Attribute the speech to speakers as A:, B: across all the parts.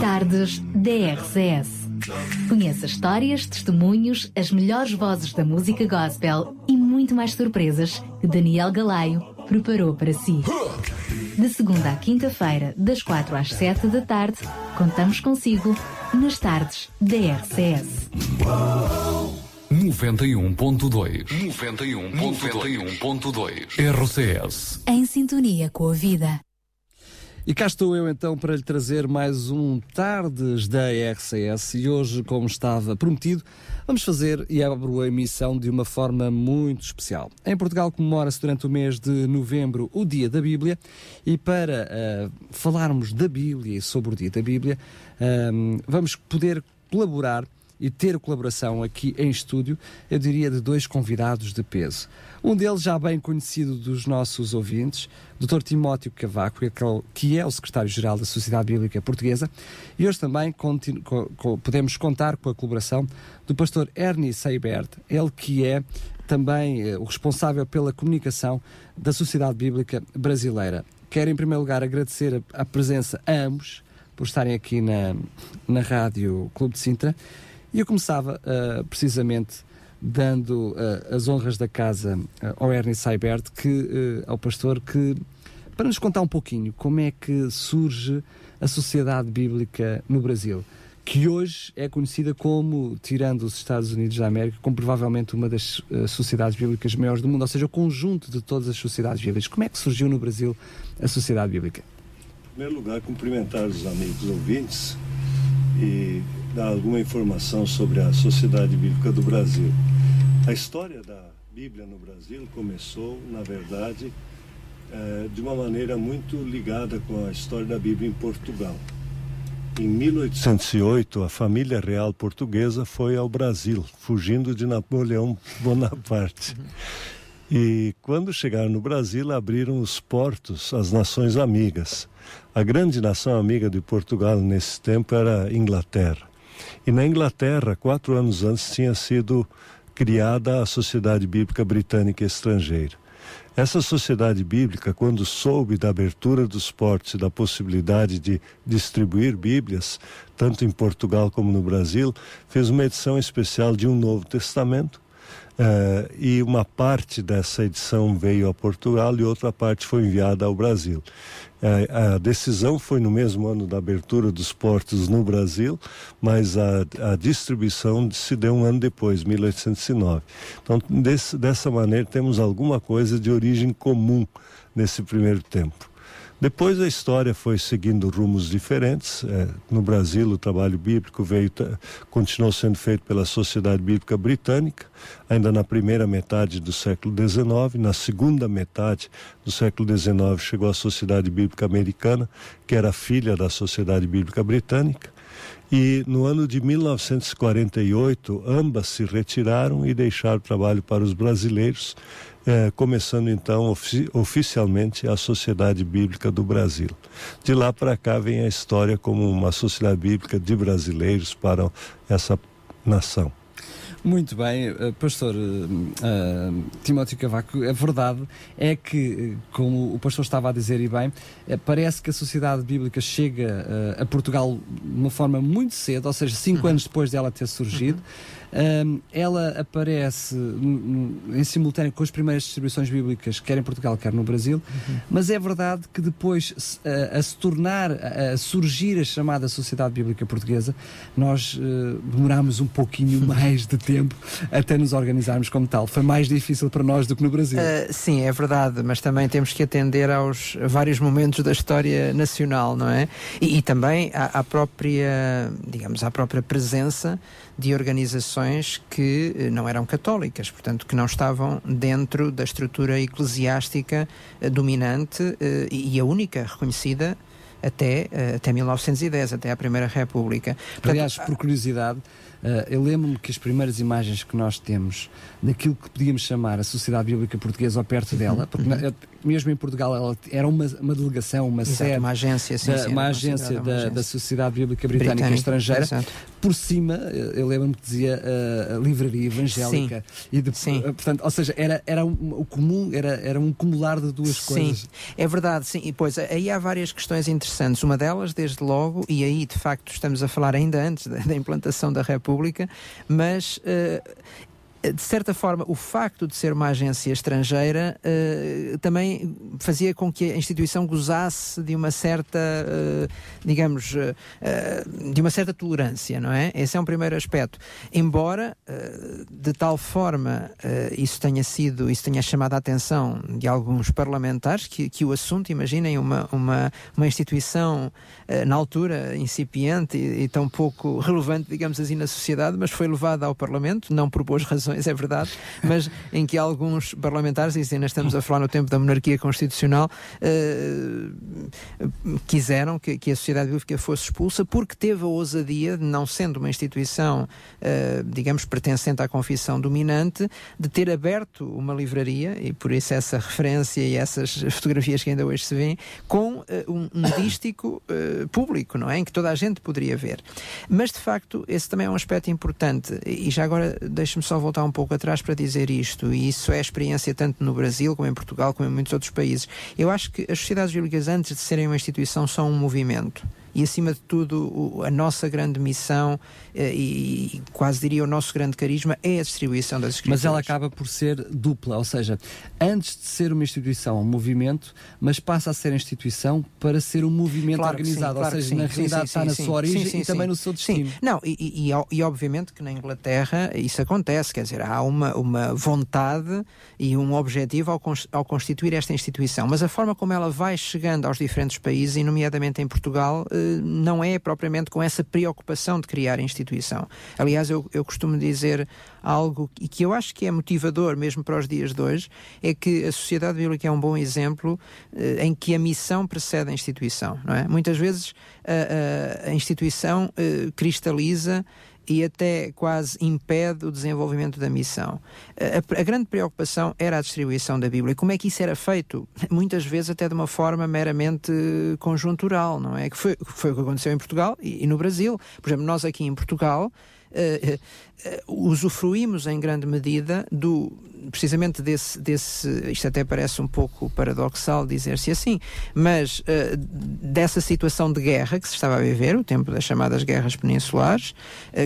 A: Tardes DRCS. Conheça histórias, testemunhos, as melhores vozes da música gospel e muito mais surpresas que Daniel Galaio preparou para si. De segunda à quinta-feira, das quatro às sete da tarde, contamos consigo nas tardes DRCS.
B: 91.2 91.2 RCS
A: Em sintonia com a vida.
C: E cá estou eu então para lhe trazer mais um Tardes da RCS e hoje, como estava prometido, vamos fazer e abro a emissão de uma forma muito especial. Em Portugal comemora-se durante o mês de novembro o Dia da Bíblia e para uh, falarmos da Bíblia e sobre o Dia da Bíblia, uh, vamos poder colaborar e ter colaboração aqui em estúdio, eu diria de dois convidados de peso. Um deles já bem conhecido dos nossos ouvintes, Dr. Timóteo Cavaco, que é o secretário-geral da Sociedade Bíblica Portuguesa, e hoje também podemos contar com a colaboração do pastor Ernie Seibert, ele que é também eh, o responsável pela comunicação da Sociedade Bíblica Brasileira. Quero, em primeiro lugar, agradecer a, a presença a ambos por estarem aqui na, na Rádio Clube de Sintra e eu começava uh, precisamente dando uh, as honras da casa uh, ao Ernie Seibert, que, ao pastor, que para nos contar um pouquinho como é que surge a sociedade bíblica no Brasil, que hoje é conhecida como, tirando os Estados Unidos da América, como provavelmente uma das sociedades bíblicas maiores do mundo, ou seja, o conjunto de todas as sociedades bíblicas. Como é que surgiu no Brasil a sociedade bíblica?
D: Em primeiro lugar, cumprimentar os amigos ouvintes e dar alguma informação sobre a Sociedade Bíblica do Brasil. A história da Bíblia no Brasil começou, na verdade, é, de uma maneira muito ligada com a história da Bíblia em Portugal. Em 1808, a família real portuguesa foi ao Brasil, fugindo de Napoleão Bonaparte. E quando chegaram no Brasil, abriram os portos às nações amigas. A grande nação amiga de Portugal nesse tempo era a Inglaterra. E na Inglaterra, quatro anos antes, tinha sido criada a Sociedade Bíblica Britânica Estrangeira. Essa sociedade bíblica, quando soube da abertura dos portos e da possibilidade de distribuir Bíblias, tanto em Portugal como no Brasil, fez uma edição especial de um Novo Testamento, Uh, e uma parte dessa edição veio a Portugal e outra parte foi enviada ao Brasil. Uh, a decisão foi no mesmo ano da abertura dos portos no Brasil, mas a, a distribuição se deu um ano depois, 1809. Então, desse, dessa maneira, temos alguma coisa de origem comum nesse primeiro tempo. Depois a história foi seguindo rumos diferentes. É, no Brasil, o trabalho bíblico veio, continuou sendo feito pela Sociedade Bíblica Britânica, ainda na primeira metade do século XIX. Na segunda metade do século XIX chegou a Sociedade Bíblica Americana, que era filha da Sociedade Bíblica Britânica. E no ano de 1948, ambas se retiraram e deixaram o trabalho para os brasileiros é, começando então ofi oficialmente a Sociedade Bíblica do Brasil. De lá para cá vem a história como uma sociedade bíblica de brasileiros para essa nação.
C: Muito bem, uh, pastor uh, uh, Timóteo Cavaco, a verdade é que, como o pastor estava a dizer e bem, parece que a sociedade bíblica chega a Portugal de uma forma muito cedo, ou seja, cinco uhum. anos depois dela ter surgido. Uhum um, ela aparece em simultâneo com as primeiras distribuições bíblicas, quer em Portugal, quer no Brasil, uhum. mas é verdade que depois, a, a se tornar, a, a, surgir a chamada Sociedade Bíblica Portuguesa, nós uh, demorámos um pouquinho mais de tempo até nos organizarmos como tal. Foi mais difícil para nós do que no Brasil. Uh,
E: sim, é verdade, mas também temos que atender aos vários momentos da história nacional, não é? E, e também à, à própria, digamos, à própria presença de organizações que eh, não eram católicas, portanto, que não estavam dentro da estrutura eclesiástica eh, dominante eh, e a única reconhecida até, até 1910, até a Primeira República.
C: Portanto, Aliás, por curiosidade, eu lembro-me que as primeiras imagens que nós temos daquilo que podíamos chamar a Sociedade Bíblica Portuguesa ou perto dela, uhum. porque na, mesmo em Portugal ela era uma, uma delegação, uma
E: Exato,
C: sede,
E: uma agência, sim,
C: da, sim, uma agência da, da, Sociedade Bíblica Britânica, Britânica Estrangeira. Exato. Por cima, eu lembro-me que dizia uh, a livraria evangélica.
E: Sim.
C: E de,
E: sim.
C: portanto, ou seja, era, era um, o comum, era, era um cumular de duas
E: sim.
C: coisas.
E: É verdade, sim. E pois aí há várias questões interessantes. Uma delas, desde logo, e aí de facto estamos a falar ainda antes da, da implantação da República, mas uh, de certa forma, o facto de ser uma agência estrangeira uh, também fazia com que a instituição gozasse de uma certa, uh, digamos, uh, de uma certa tolerância, não é? Esse é um primeiro aspecto. Embora, de tal forma, isso tenha sido, isso tenha chamado a atenção de alguns parlamentares que, que o assunto, imaginem, uma, uma, uma instituição na altura incipiente e, e tão pouco relevante, digamos assim, na sociedade, mas foi levada ao Parlamento, não por boas razões é verdade, mas em que alguns parlamentares, e ainda estamos a falar no tempo da monarquia constitucional, uh, quiseram que, que, a sociedade bíblica fosse expulsa porque teve a ousadia, não sendo uma instituição, uh, digamos, pertencente à confissão dominante, de ter aberto uma livraria, e por isso essa referência e essas fotografias que ainda hoje se vêem, com uh, um, um dístico público, não é? Em que toda a gente poderia ver. Mas, de facto, esse também é um aspecto importante. E já agora, deixe-me só voltar um pouco atrás para dizer isto, e isso é experiência tanto no Brasil, como em Portugal, como em muitos outros países. Eu acho que as sociedades bíblicas, antes de serem uma instituição, são um movimento e, acima de tudo, a nossa grande missão eh, e, quase diria o nosso grande carisma é a distribuição das escrituras.
C: Mas ela acaba por ser dupla, ou seja, antes de ser uma instituição, um movimento, mas passa a ser instituição para ser um movimento
E: claro
C: organizado,
E: sim, claro
C: ou seja,
E: sim,
C: na realidade
E: sim,
C: está na sua origem e também no seu destino.
E: Não, e, e, e, obviamente que na Inglaterra isso acontece, quer dizer, há uma, uma vontade e um objetivo ao, ao constituir esta instituição, mas a forma como ela vai chegando aos diferentes países, e nomeadamente em Portugal, eh, não é propriamente com essa preocupação de criar instituição. Aliás, eu, eu costumo dizer algo e que eu acho que é motivador mesmo para os dias de hoje, é que a sociedade bíblica é um bom exemplo eh, em que a missão precede a instituição. Não é? Muitas vezes a, a, a instituição eh, cristaliza e até quase impede o desenvolvimento da missão. A, a, grande preocupação era a distribuição da Bíblia. Como é que isso era feito? Muitas vezes até de uma forma meramente conjuntural, não é? Que foi, foi o que aconteceu em Portugal e, e no Brasil. Por exemplo, nós aqui em Portugal uh, uh, usufruímos em grande medida do precisamente desse, desse isto até parece um pouco paradoxal dizer-se assim, mas uh, dessa situação de guerra que se estava a viver, o tempo das chamadas guerras peninsulares,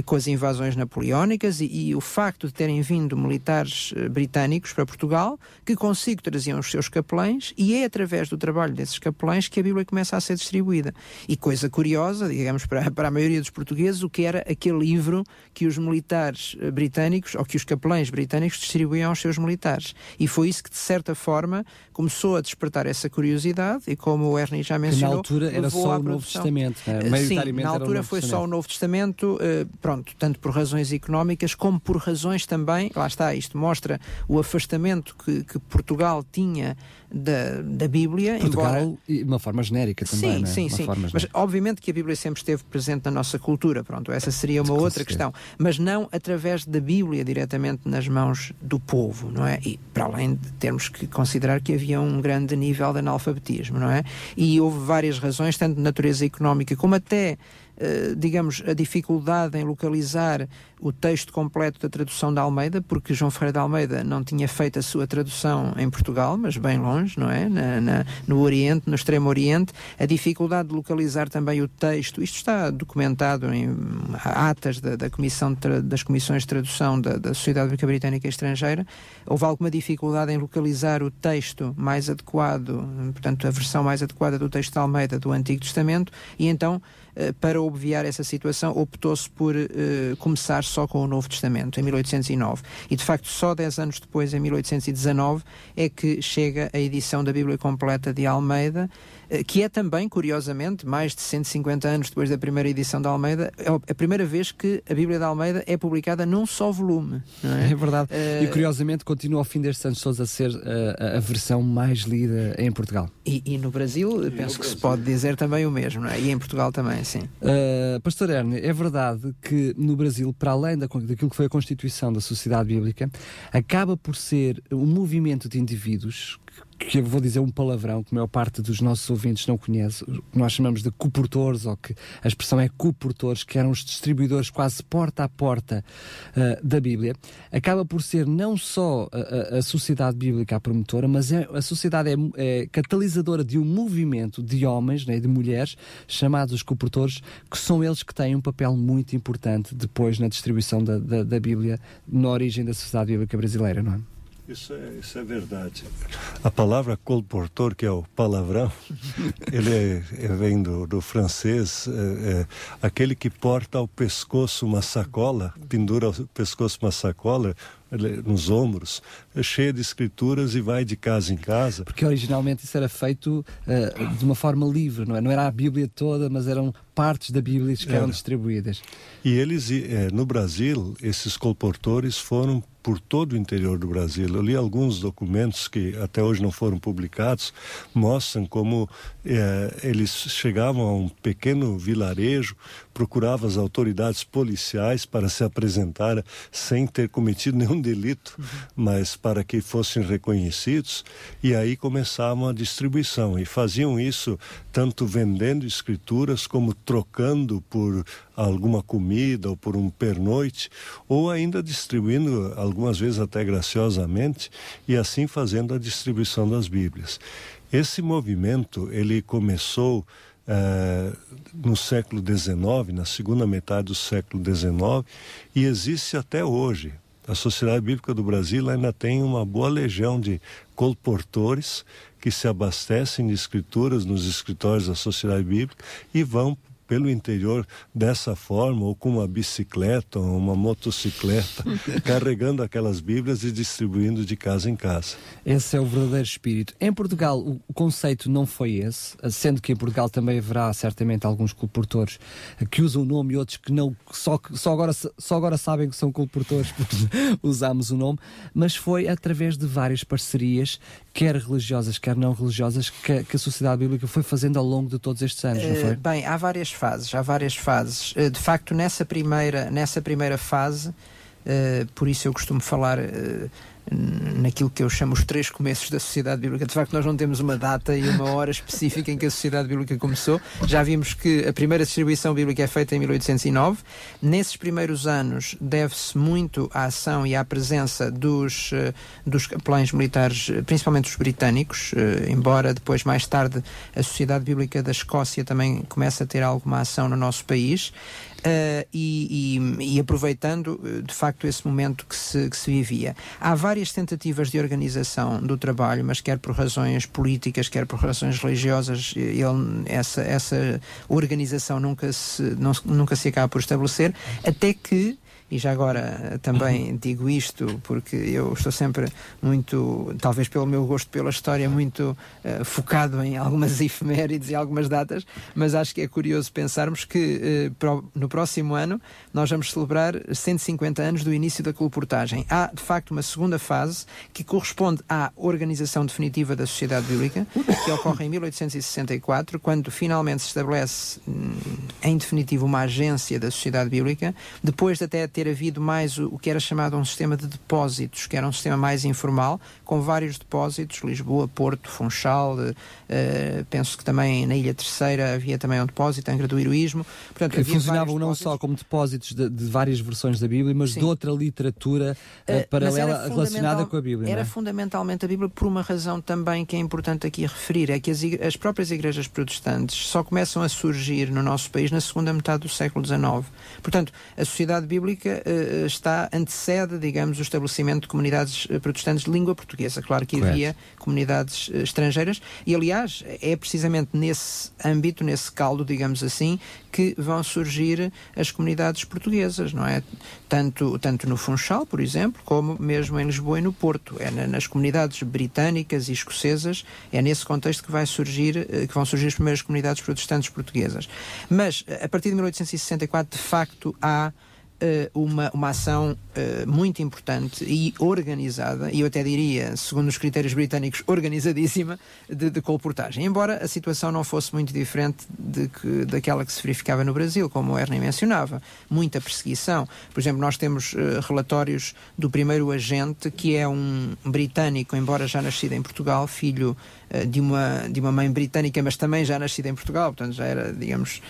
E: com as invasões napoleónicas e, e, o facto de terem vindo militares britânicos para Portugal, que consigo traziam os seus capelães e é através do trabalho desses capelães que a Bíblia começa a ser distribuída. E coisa curiosa, digamos, para, para a maioria dos portugueses, o que era aquele livro que os militares eh, britânicos, ou que os capelães britânicos distribuíam aos seus militares. E foi isso que, de certa forma, começou a despertar essa curiosidade e, como o Ernie já mencionou...
C: Que na altura era só o Novo Testamento,
E: né? Sim, na altura foi só o Novo Testamento, eh, pronto, tanto por razões económicas como por razões também, lá está, isto mostra o afastamento que, que Portugal tinha da, da Bíblia.
C: Portugal,
E: embora...
C: de uma forma genérica também,
E: sim,
C: né?
E: Sim, sim, Mas obviamente que a Bíblia sempre esteve presente na nossa cultura, pronto, essa seria uma outra questão. Mas não através da Bíblia diretamente nas mãos do povo, não é? E para além de termos que considerar que havia um grande nível de analfabetismo, não é? E houve várias razões, tanto de natureza económica como até digamos, a dificuldade em localizar o texto completo da tradução da Almeida, porque João Ferreira de Almeida não tinha feito a sua tradução em Portugal, mas bem longe, não é? Na, na, no Oriente, no Extremo Oriente, a dificuldade de localizar também o texto, isto está documentado em atas da, da comissão das comissões de tradução da, da Sociedade Bíblica Britânica e Estrangeira, houve alguma dificuldade em localizar o texto mais adequado, portanto, a versão mais adequada do texto de Almeida do Antigo Testamento, e então eh, para obviar essa situação, optou-se por uh, começar só com o Novo Testamento, em 1809. E, de facto, só 10 anos depois, em 1819, é que chega a edição da Bíblia Completa de Almeida, que é também, curiosamente, mais de 150 anos depois da primeira edição da Almeida, é a primeira vez que a Bíblia de Almeida é publicada num só volume. É?
C: é? verdade. Uh, e, curiosamente, continua ao fim destes anos todos a ser a versão mais lida em Portugal.
E: E, e no Brasil, e penso no que Brasil. se pode dizer também o mesmo, não é? E em Portugal também, sim.
C: Uh, Pastor Ernie, é verdade que no Brasil, para além da, daquilo que foi a constituição da sociedade bíblica, acaba por ser um movimento de indivíduos que eu vou dizer um palavrão que a maior parte dos nossos ouvintes não conhece, que nós chamamos de coportores, ou que a expressão é coportores, que eram os distribuidores quase porta a porta uh, da Bíblia, acaba por ser não só a, a, a sociedade bíblica a promotora, mas é, a sociedade é, é, catalisadora de um movimento de homens, né, de mulheres, chamados os coportores, que são eles que têm um papel muito importante depois na distribuição da, da, da Bíblia na origem da sociedade bíblica brasileira, não é?
D: Isso é, isso é verdade. A palavra colportor, que é o palavrão, ele é, é, vem do, do francês, é, é, aquele que porta ao pescoço uma sacola, pendura ao pescoço uma sacola, nos ombros, é cheia de escrituras e vai de casa em casa.
C: Porque originalmente isso era feito uh, de uma forma livre, não é? Não era a Bíblia toda, mas eram partes da Bíblia que eram distribuídas.
D: E eles, eh, no Brasil, esses colportores foram por todo o interior do Brasil. Eu li alguns documentos que até hoje não foram publicados, mostram como eh, eles chegavam a um pequeno vilarejo, procuravam as autoridades policiais para se apresentar sem ter cometido nenhum delito, uhum. mas para que fossem reconhecidos, e aí começavam a distribuição. E faziam isso tanto vendendo escrituras como trocando por alguma comida ou por um pernoite, ou ainda distribuindo, algumas vezes até graciosamente, e assim fazendo a distribuição das Bíblias. Esse movimento ele começou uh, no século XIX, na segunda metade do século XIX, e existe até hoje. A Sociedade Bíblica do Brasil ainda tem uma boa legião de colportores que se abastecem de escrituras nos escritórios da Sociedade Bíblica e vão pelo interior dessa forma, ou com uma bicicleta, ou uma motocicleta, carregando aquelas Bíblias e distribuindo de casa em casa.
C: Esse é o verdadeiro espírito. Em Portugal, o, conceito não foi esse, sendo que em Portugal também haverá certamente alguns colportores que usam o nome e outros que não, só, só, agora, só agora sabem que são colportores porque usamos o nome, mas foi através de várias parcerias, quer religiosas, quer não religiosas, que, que a Sociedade Bíblica foi fazendo ao longo de todos estes anos, não foi? Uh,
E: bem, há várias fases, há várias fases. Eh, de facto, nessa primeira, nessa primeira fase, uh, por isso eu costumo falar uh, naquilo que eu chamo os três começos da Sociedade Bíblica. De facto, nós não temos uma data e uma hora específica em que a Sociedade Bíblica começou. Já vimos que a primeira distribuição bíblica é feita em 1809. Nesses primeiros anos, deve-se muito à ação e à presença dos, dos capelães militares, principalmente os britânicos, embora depois, mais tarde, a Sociedade Bíblica da Escócia também comece a ter alguma ação no nosso país. Uh, e, e, e, aproveitando eh, de facto esse momento que se, que se vivia. Há várias tentativas de organização do trabalho, mas quer por razões políticas, quer por razões religiosas, ele, essa, essa organização nunca se, não, nunca se acaba por estabelecer, até que e já agora também digo isto porque eu estou sempre muito, talvez pelo meu gosto pela história, muito uh, focado em algumas efemérides e algumas datas, mas acho que é curioso pensarmos que uh, no próximo ano nós vamos celebrar 150 anos do início da colportagem. Há, de facto, uma segunda fase que corresponde à organização definitiva da Sociedade Bíblica, que ocorre em 1864, quando finalmente se estabelece, hum, em definitivo, uma agência da Sociedade Bíblica, depois de até ter havido mais o, o que era chamado um sistema de depósitos, que era um sistema mais informal, com vários depósitos, Lisboa, Porto, Funchal, uh, penso que também na Ilha Terceira havia também um depósito, Angra do Heroísmo.
C: Portanto, que funcionavam não só como depósitos de, de, várias versões da Bíblia, mas Sim. de outra literatura uh, paralela relacionada com a Bíblia.
E: Era
C: é?
E: fundamentalmente a Bíblia por uma razão também que é importante aqui referir, é que as, as próprias igrejas protestantes só começam a surgir no nosso país na segunda metade do século XIX. Portanto, a sociedade bíblica uh, está, antecede, digamos, o estabelecimento de comunidades uh, protestantes de língua portuguesa. Claro que Correto. havia comunidades estrangeiras e, aliás, é precisamente nesse âmbito, nesse caldo, digamos assim, que vão surgir as comunidades portuguesas, não é? Tanto, tanto no Funchal, por exemplo, como mesmo em Lisboa e no Porto. É na, nas comunidades britânicas e escocesas, é nesse contexto que vai surgir, que vão surgir as primeiras comunidades protestantes portuguesas. Mas, a partir de 1864, de facto, há uma, uma ação uh, muito importante e organizada, e eu até diria, segundo os critérios britânicos, organizadíssima, de, de colportagem. Embora a situação não fosse muito diferente de que, daquela que se verificava no Brasil, como o Ernie mencionava. Muita perseguição. Por exemplo, nós temos uh, relatórios do primeiro agente, que é um britânico, embora já nascido em Portugal, filho de uma, de uma mãe britânica, mas também já nascida em Portugal, portanto já era, digamos,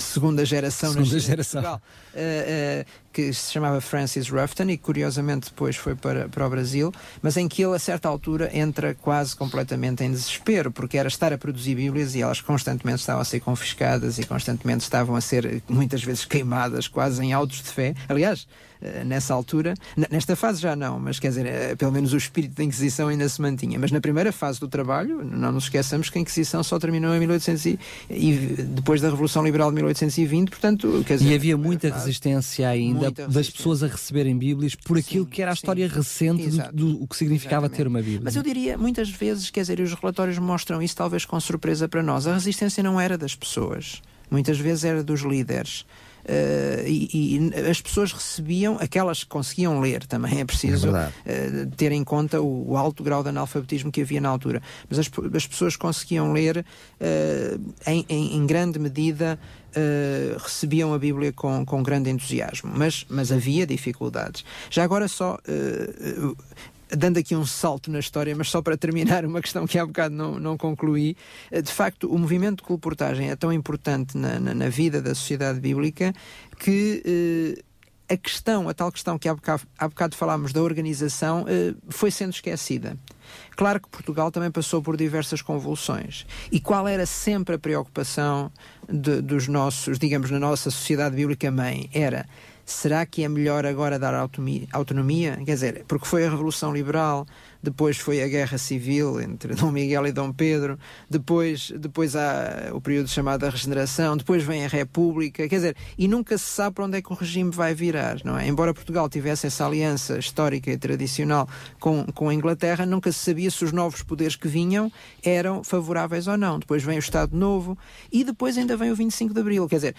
E: segunda geração
C: segunda geração. em Portugal.
E: Uh, que se chamava Francis Ruffton e curiosamente depois foi para, para o Brasil, mas em que ele a certa altura entra quase completamente em desespero, porque era estar a produzir Bíblias e elas constantemente estavam a ser confiscadas e constantemente estavam a ser muitas vezes queimadas, quase em autos de fé. Aliás, eh, nessa altura, nesta fase já não, mas quer dizer, eh, pelo menos o espírito da Inquisição ainda se mantinha. Mas na primeira fase do trabalho, não nos esqueçamos que a Inquisição só terminou em 1800 e, e depois da Revolução Liberal de 1820, portanto, quer dizer,
C: E havia muita resistência ainda muita das pessoas a receberem Bíblias por aquilo sim, que era a história sim, recente do, do, que significava Exatamente. ter uma Bíblia.
E: Mas eu diria, muitas vezes, quer dizer, os relatórios mostram isso talvez com surpresa para nós. A resistência não era das pessoas, muitas vezes era dos líderes. Uh, e, e, as pessoas recebiam, aquelas que conseguiam ler também, é preciso é uh, ter em conta o, o, alto grau de analfabetismo que havia na altura. Mas as, as pessoas conseguiam ler uh, em, em, em, grande medida. recebiam a Bíblia com, com grande entusiasmo, mas, mas havia dificuldades. Já agora, só dando aqui um salto na história, mas só para terminar uma questão que há bocado não, não concluí, eh, de facto, o movimento de colportagem é tão importante na, na, na vida da sociedade bíblica que. Eh, a questão, a tal questão que há bocado, há bocado falámos da organização, eh, foi sendo esquecida. Claro que Portugal também passou por diversas convulsões. E qual era sempre a preocupação de, dos nossos, digamos, na nossa sociedade bíblica mãe? Era será que é melhor agora dar autonomia? Quer dizer, porque foi a Revolução Liberal, depois foi a Guerra Civil entre Dom Miguel e Dom Pedro, depois, depois há o período chamado a Regeneração, depois vem a República, quer dizer, e nunca se sabe para onde é que o regime vai virar, não é? Embora Portugal tivesse essa aliança histórica e tradicional com, com a Inglaterra, nunca se sabia se os novos poderes que vinham eram favoráveis ou não. Depois vem o Estado Novo e depois ainda vem o 25 de Abril, quer dizer,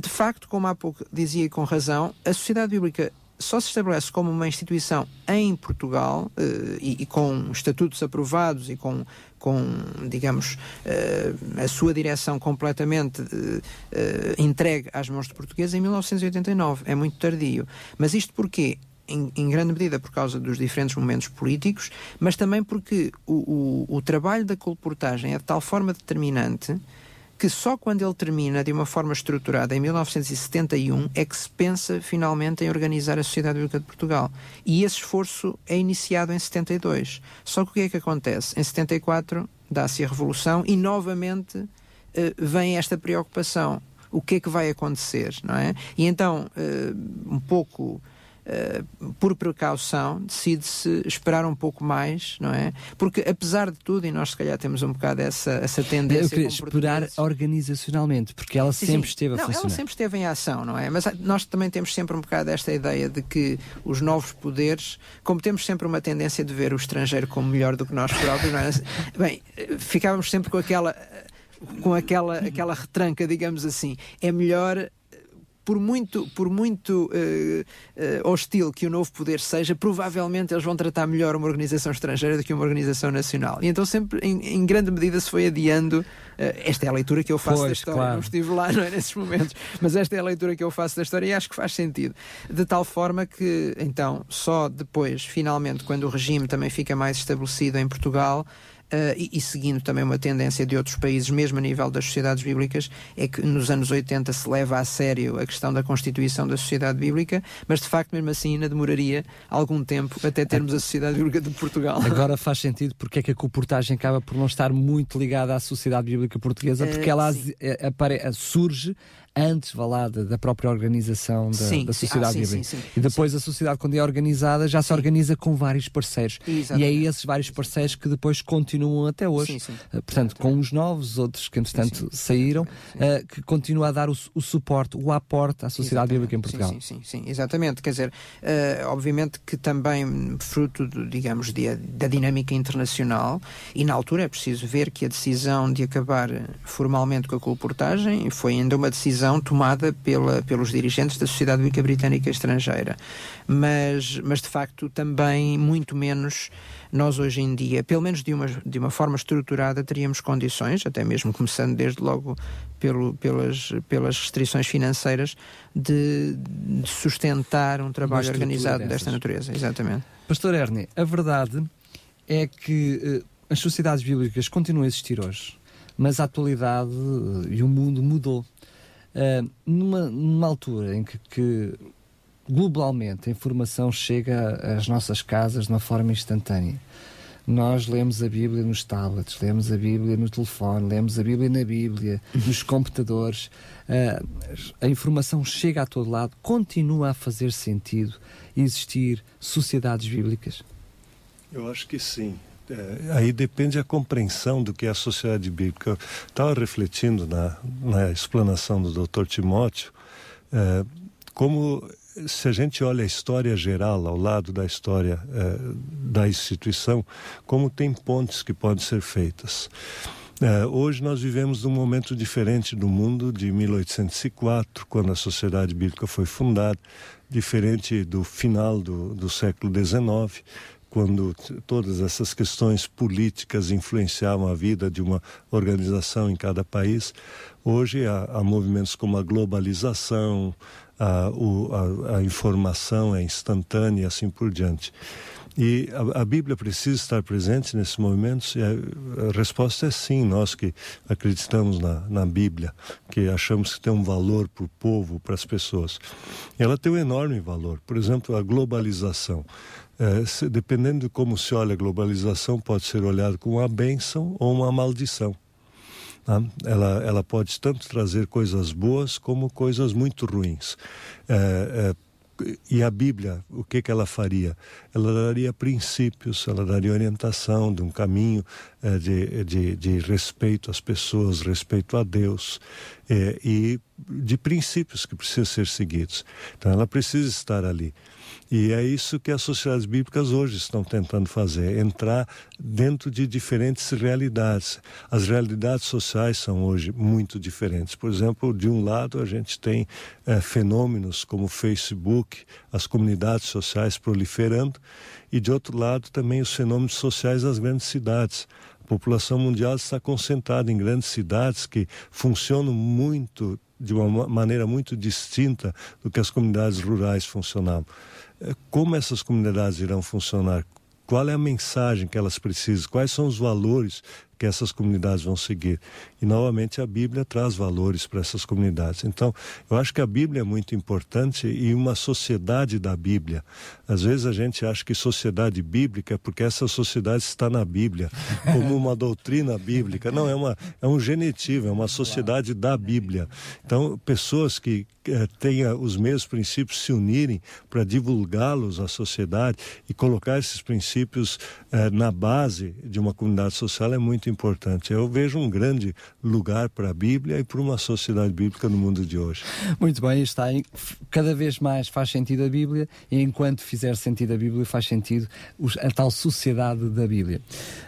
E: de facto, como há pouco dizia com razão, a sociedade bíblica só se estabelece como uma instituição em Portugal uh, e, e, com estatutos aprovados e com, com digamos, uh, a sua direção completamente entregue às mãos de portugueses em 1989. É muito tardio. Mas isto porquê? Em, em, grande medida por causa dos diferentes momentos políticos, mas também porque o, o, o trabalho da colportagem é de tal forma determinante que só quando ele termina de uma forma estruturada em 1971 é que se pensa finalmente em organizar a Sociedade Bíblica de Portugal. E esse esforço é iniciado em 72. Só que o que é que acontece? Em 74 dá-se a Revolução e novamente uh, vem esta preocupação. O que é que vai acontecer, não é? E então, uh, um pouco Uh, por precaução, decide-se esperar um pouco mais, não é? Porque, apesar de tudo, e nós se calhar temos um bocado essa, essa tendência. Eu
C: queria esperar organizacionalmente, porque ela sim, sempre sim. esteve a
E: não,
C: funcionar.
E: Ela sempre esteve em ação, não é? Mas nós também temos sempre um bocado esta ideia de que os novos poderes, como temos sempre uma tendência de ver o estrangeiro como melhor do que nós próprios, não é? Bem, ficávamos sempre com aquela com aquela, aquela retranca, digamos assim. É melhor por muito, por muito uh, uh, hostil que o novo poder seja, provavelmente eles vão tratar melhor uma organização estrangeira do que uma organização nacional. E então sempre, em, em grande medida, se foi adiando. Uh, esta é a leitura que eu faço pois, da história. Claro. Não estive lá, não é, nesses momentos, mas esta é a leitura que eu faço da história e acho que faz sentido. De tal forma que, então, só depois, finalmente, quando o regime também fica mais estabelecido em Portugal, e, e, seguindo também uma tendência de outros países, mesmo a nível das sociedades bíblicas, é que nos anos 80 se leva a sério a questão da constituição da sociedade bíblica, mas de facto, mesmo assim, ainda demoraria algum tempo até termos a sociedade bíblica de Portugal.
C: Agora faz sentido porque é que a comportagem acaba por não estar muito ligada à sociedade bíblica portuguesa, porque uh, ela apare, surge antes vá lá, da, própria organização da, sim, da sociedade ah, sim, sim, E depois a sociedade, quando é organizada, já se organiza com vários parceiros. Exatamente. E é esses vários parceiros que depois continuam até hoje. Uh, portanto, com os novos, outros que entretanto saíram, uh, que continua a dar o, o, suporte, o aporte à sociedade bíblica em Portugal.
E: Sim, sim, sim, exatamente. Quer dizer, uh, obviamente que também fruto, de, digamos, de, da dinâmica internacional, e na altura é preciso ver que a decisão de acabar formalmente com a colportagem foi ainda uma decisão decisão tomada pela, pelos dirigentes da Sociedade Bíblica Britânica Estrangeira. Mas, mas, de facto, também muito menos nós hoje em dia, pelo menos de uma, de uma forma estruturada, teríamos condições, até mesmo começando desde logo pelo, pelas, pelas restrições financeiras, de, de sustentar um trabalho organizado dessas. desta natureza. Exatamente.
C: Pastor Ernie, a verdade é que uh, as sociedades bíblicas continuam a existir hoje, mas a atualidade uh, e o mundo mudou. Uh, numa, numa altura em que, que globalmente a informação chega às nossas casas de uma forma instantânea. Nós lemos a Bíblia nos tablets, lemos a Bíblia no telefone, lemos a Bíblia na Bíblia, nos computadores. Uh, a informação chega a todo lado. Continua a fazer sentido existir sociedades bíblicas?
D: Eu acho que sim. É, aí depende a compreensão do que é a sociedade bíblica. Eu estava refletindo na, na explanação do Dr. Timóteo, é, como se a gente olha a história geral ao lado da história eh, da instituição, como tem pontes que podem ser feitas. Eh, hoje nós vivemos num momento diferente do mundo de 1804, quando a Sociedade Bíblica foi fundada, diferente do final do, do século XIX, quando todas essas questões políticas influenciavam a vida de uma organização em cada país. Hoje há, há movimentos como a globalização, a, o, a, a informação é instantânea e assim por diante. E a, a, Bíblia precisa estar presente nesses momentos? E a, a, resposta é sim. Nós que acreditamos na, na Bíblia, que achamos que tem um valor para o povo, para as pessoas. Ela tem um enorme valor. Por exemplo, a globalização. É, se, dependendo de como se olha a globalização, pode ser olhado como uma bênção ou uma maldição. Tá? Ela, ela pode tanto trazer coisas boas como coisas muito ruins. É, é, e a Bíblia, o que, que ela faria? Ela daria princípios, ela daria orientação de um caminho de, de, de, respeito às pessoas, respeito a Deus e de princípios que precisam ser seguidos. Então ela precisa estar ali. E é isso que as sociedades bíblicas hoje estão tentando fazer, entrar dentro de diferentes realidades. As realidades sociais são hoje muito diferentes. Por exemplo, de um lado a gente tem é, fenômenos como Facebook, as comunidades sociais proliferando, e de outro lado também os fenômenos sociais das grandes cidades. A população mundial está concentrada em grandes cidades que funcionam muito de uma maneira muito distinta do que as comunidades rurais funcionavam. É, como essas comunidades irão funcionar? Qual é a mensagem que elas precisam? Quais são os valores que essas comunidades vão seguir. E novamente a Bíblia traz valores para essas comunidades. Então, eu acho que a Bíblia é muito importante e uma sociedade da Bíblia. Às vezes a gente acha que sociedade bíblica é porque essa sociedade está na Bíblia, como uma doutrina bíblica. Não, é, uma, é um genetivo, é uma sociedade da Bíblia. Então, pessoas que eh, tenham os mesmos princípios se unirem para divulgá-los à sociedade e colocar esses princípios eh, na base de uma comunidade social é muito importante. Eu vejo um grande lugar para a Bíblia e para uma sociedade bíblica no mundo de hoje.
C: Muito bem, está em, cada vez mais faz sentido a Bíblia e enquanto fizer sentido a Bíblia faz sentido a tal sociedade da Bíblia.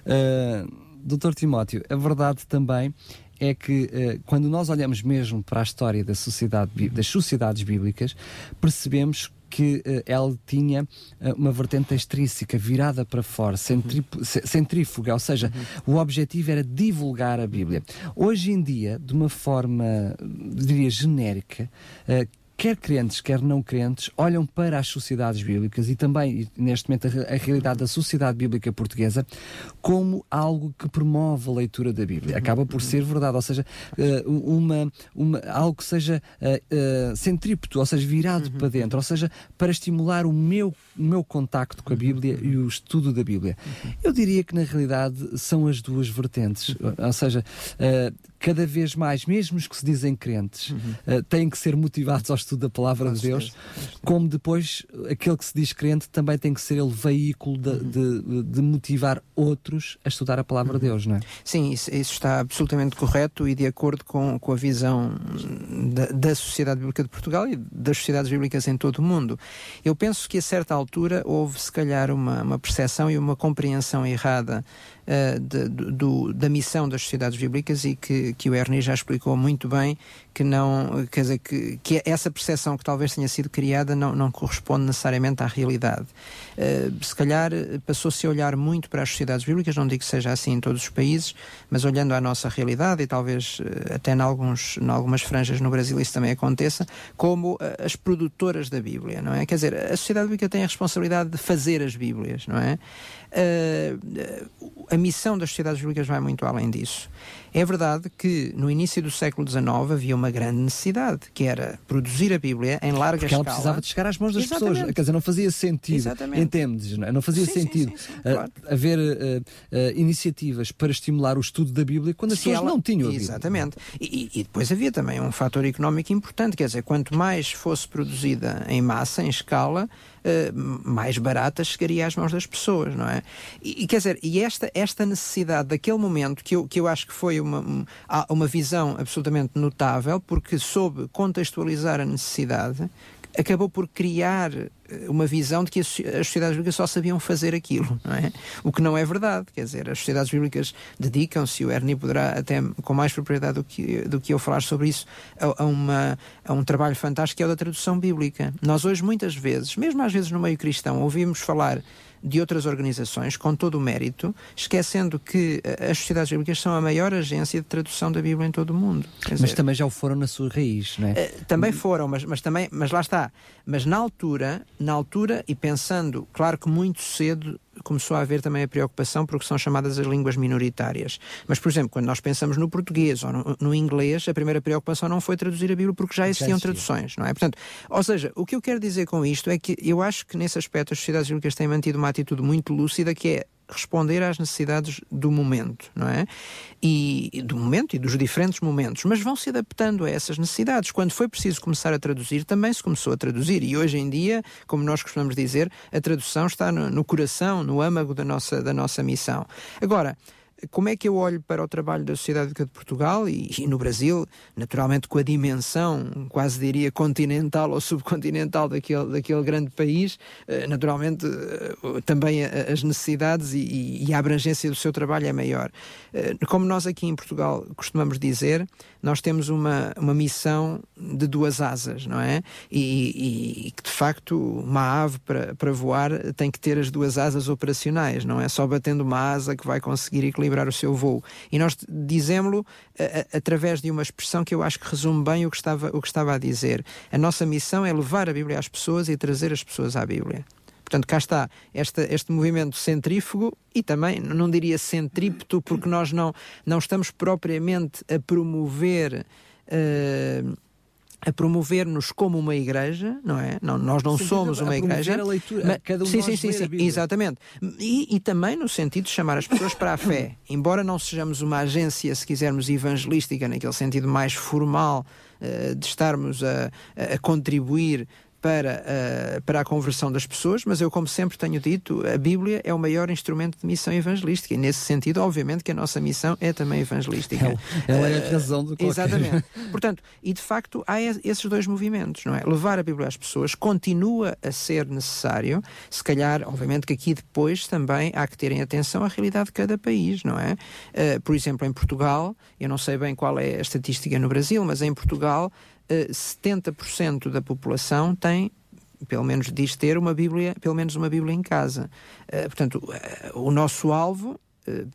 C: Uh, Doutor Timóteo, a verdade também é que uh, quando nós olhamos mesmo para a história da sociedade, das sociedades bíblicas, percebemos que uh, ela tinha uh, uma vertente extrínseca virada para fora, centrífuga, ou seja, uhum. o objetivo era divulgar a Bíblia. Hoje em dia, de uma forma, diria, genérica, uh, quer crentes, quer não crentes, olham para as sociedades bíblicas e também, neste momento, a, a, realidade da sociedade bíblica portuguesa como algo que promove a leitura da Bíblia. Acaba por ser verdade, ou seja, uh, uma, uma, algo que seja uh, uh, centrípeto, ou seja, virado para dentro, ou seja, para estimular o meu, o meu contacto com a Bíblia e o estudo da Bíblia. Eu diria que, na realidade, são as duas vertentes, ou seja, cada vez mais, mesmo os que se dizem crentes, uhum. têm que ser motivados aos estudo da palavra de Deus, como depois aquele que se diz crente também tem que ser ele veículo de, uhum. de, de motivar outros a estudar a palavra de uhum. Deus, não é?
E: Sim, isso, isso, está absolutamente correto e de acordo com, com a visão da, da Sociedade Bíblica de Portugal e das sociedades bíblicas em todo o mundo. Eu penso que a certa altura houve se calhar uma, uma percepção e uma compreensão errada uh, de, do, da missão das sociedades bíblicas e que, que o Ernie já explicou muito bem que não, quer dizer, que, que essa percepção que talvez tenha sido criada não, não corresponde necessariamente à realidade. Uh, se calhar passou-se a olhar muito para as sociedades bíblicas, não digo que seja assim em todos os países, mas olhando à nossa realidade, e talvez uh, até em, alguns, em algumas franjas no Brasil isso também aconteça, como uh, as produtoras da Bíblia, não é? Quer dizer, a sociedade bíblica tem a responsabilidade de fazer as Bíblias, não é? a missão das sociedades bíblicas vai muito além disso. É verdade que no início do século XIX havia uma grande necessidade, que era produzir a Bíblia em larga
C: Porque
E: escala.
C: ela precisava de chegar às mãos das
E: Exatamente.
C: pessoas. Quer dizer, não fazia sentido.
E: Exatamente.
C: Entendes? Não, é? fazia
E: Sim,
C: sentido
E: sim, sim,
C: uh, haver uh, uh, iniciativas para estimular o estudo da Bíblia quando as
E: Se
C: pessoas
E: ela-
C: não tinham a Bíblia.
E: Exatamente. E, e- depois havia também um fator económico importante, quer dizer, quanto mais fosse produzida em massa, em escala, mais barata chegaria às mãos das pessoas, não é? E, quer dizer, e esta, esta necessidade daquele momento que eu, que eu acho que foi uma, um- uma visão absolutamente notável, porque soube contextualizar a necessidade, acabou por criar eh, uma visão de que as, sociedades bíblicas só sabiam fazer aquilo, é? O que não é verdade, quer dizer, as sociedades bíblicas dedicam-se, o Ernie poderá até com mais propriedade do que, do que eu falar sobre isso, a, a uma, a um trabalho fantástico que é o da tradução bíblica. Nós hoje muitas vezes, mesmo às vezes no meio cristão, ouvimos falar de outras organizações com todo o mérito, esquecendo que eh, as sociedades bíblicas são a maior agência de tradução da Bíblia em todo o mundo. Quer
C: Mas
E: dizer,
C: também já o foram na sua raiz, não é?
E: eh, também foram, mas, mas também, mas lá está. Mas na altura, na altura e pensando, claro que muito cedo começou a haver também a preocupação porque são chamadas as línguas minoritárias. Mas, por exemplo, quando nós pensamos no português ou no, no inglês, a primeira preocupação não foi traduzir a Bíblia porque já existiam
C: existia.
E: traduções, não é? Portanto, ou seja, o que eu quero dizer com isto é que eu acho que nesse aspecto as sociedades bíblicas têm mantido uma atitude muito lúcida que é responder às necessidades do momento, não é? E do momento e dos diferentes momentos, mas vão se adaptando a essas necessidades. Quando foi preciso começar a traduzir, também se começou a traduzir. E hoje em dia, como nós costumamos dizer, a tradução está no, no coração, no âmago da nossa, da nossa missão. Agora, como é que eu olho para o trabalho da Sociedade de Portugal e, e no Brasil, naturalmente com a dimensão, quase diria, continental ou subcontinental daquele, daquele grande país, eh, naturalmente eh, também as necessidades e- e, a abrangência do seu trabalho é maior. Eh, Como nós aqui em Portugal costumamos dizer, nós temos uma, uma missão de duas asas, não é? E que de facto uma ave para, para voar tem que ter as duas asas operacionais, não é só batendo uma asa que vai conseguir equilibrar o seu voo. E nós dizemos-lo através de uma expressão que eu acho que resume bem o que, estava, o que estava a dizer. A nossa missão é levar a Bíblia às pessoas e trazer as pessoas à Bíblia. Portanto, cá está este, este movimento centrífugo e também, não diria centrípeto, porque nós não, não estamos propriamente a promover. eh, a promover-nos como uma igreja, não é? Não, nós não somos
C: a
E: uma
C: promover
E: igreja.
C: a leitura,
E: mas-
C: cada um
E: sim, sim, sim,
C: a
E: sim, exatamente. E, e também no sentido de chamar as pessoas para a fé. Embora não sejamos uma agência, se quisermos, evangelística, naquele sentido mais formal, eh, de estarmos a, a contribuir para, eh, para a conversão das pessoas, mas eu, como sempre tenho dito, a Bíblia é o maior instrumento de missão evangelística. E nesse sentido, obviamente, que a nossa missão é também evangelística.
C: Ela, ela é a razão de qualquer...
E: Exatamente. Portanto, e de facto há es- esses dois movimentos, não é? Levar a Bíblia às pessoas continua a ser necessário, se calhar, obviamente que aqui depois também há que terem atenção à realidade de cada país, não é? Eh, por exemplo, em Portugal, eu não sei bem qual é a estatística no Brasil, mas em Portugal eh, 70% da população tem pelo menos diz ter uma Bíblia, pelo menos uma Bíblia em casa. Eh, portanto, eh, o nosso alvo eh,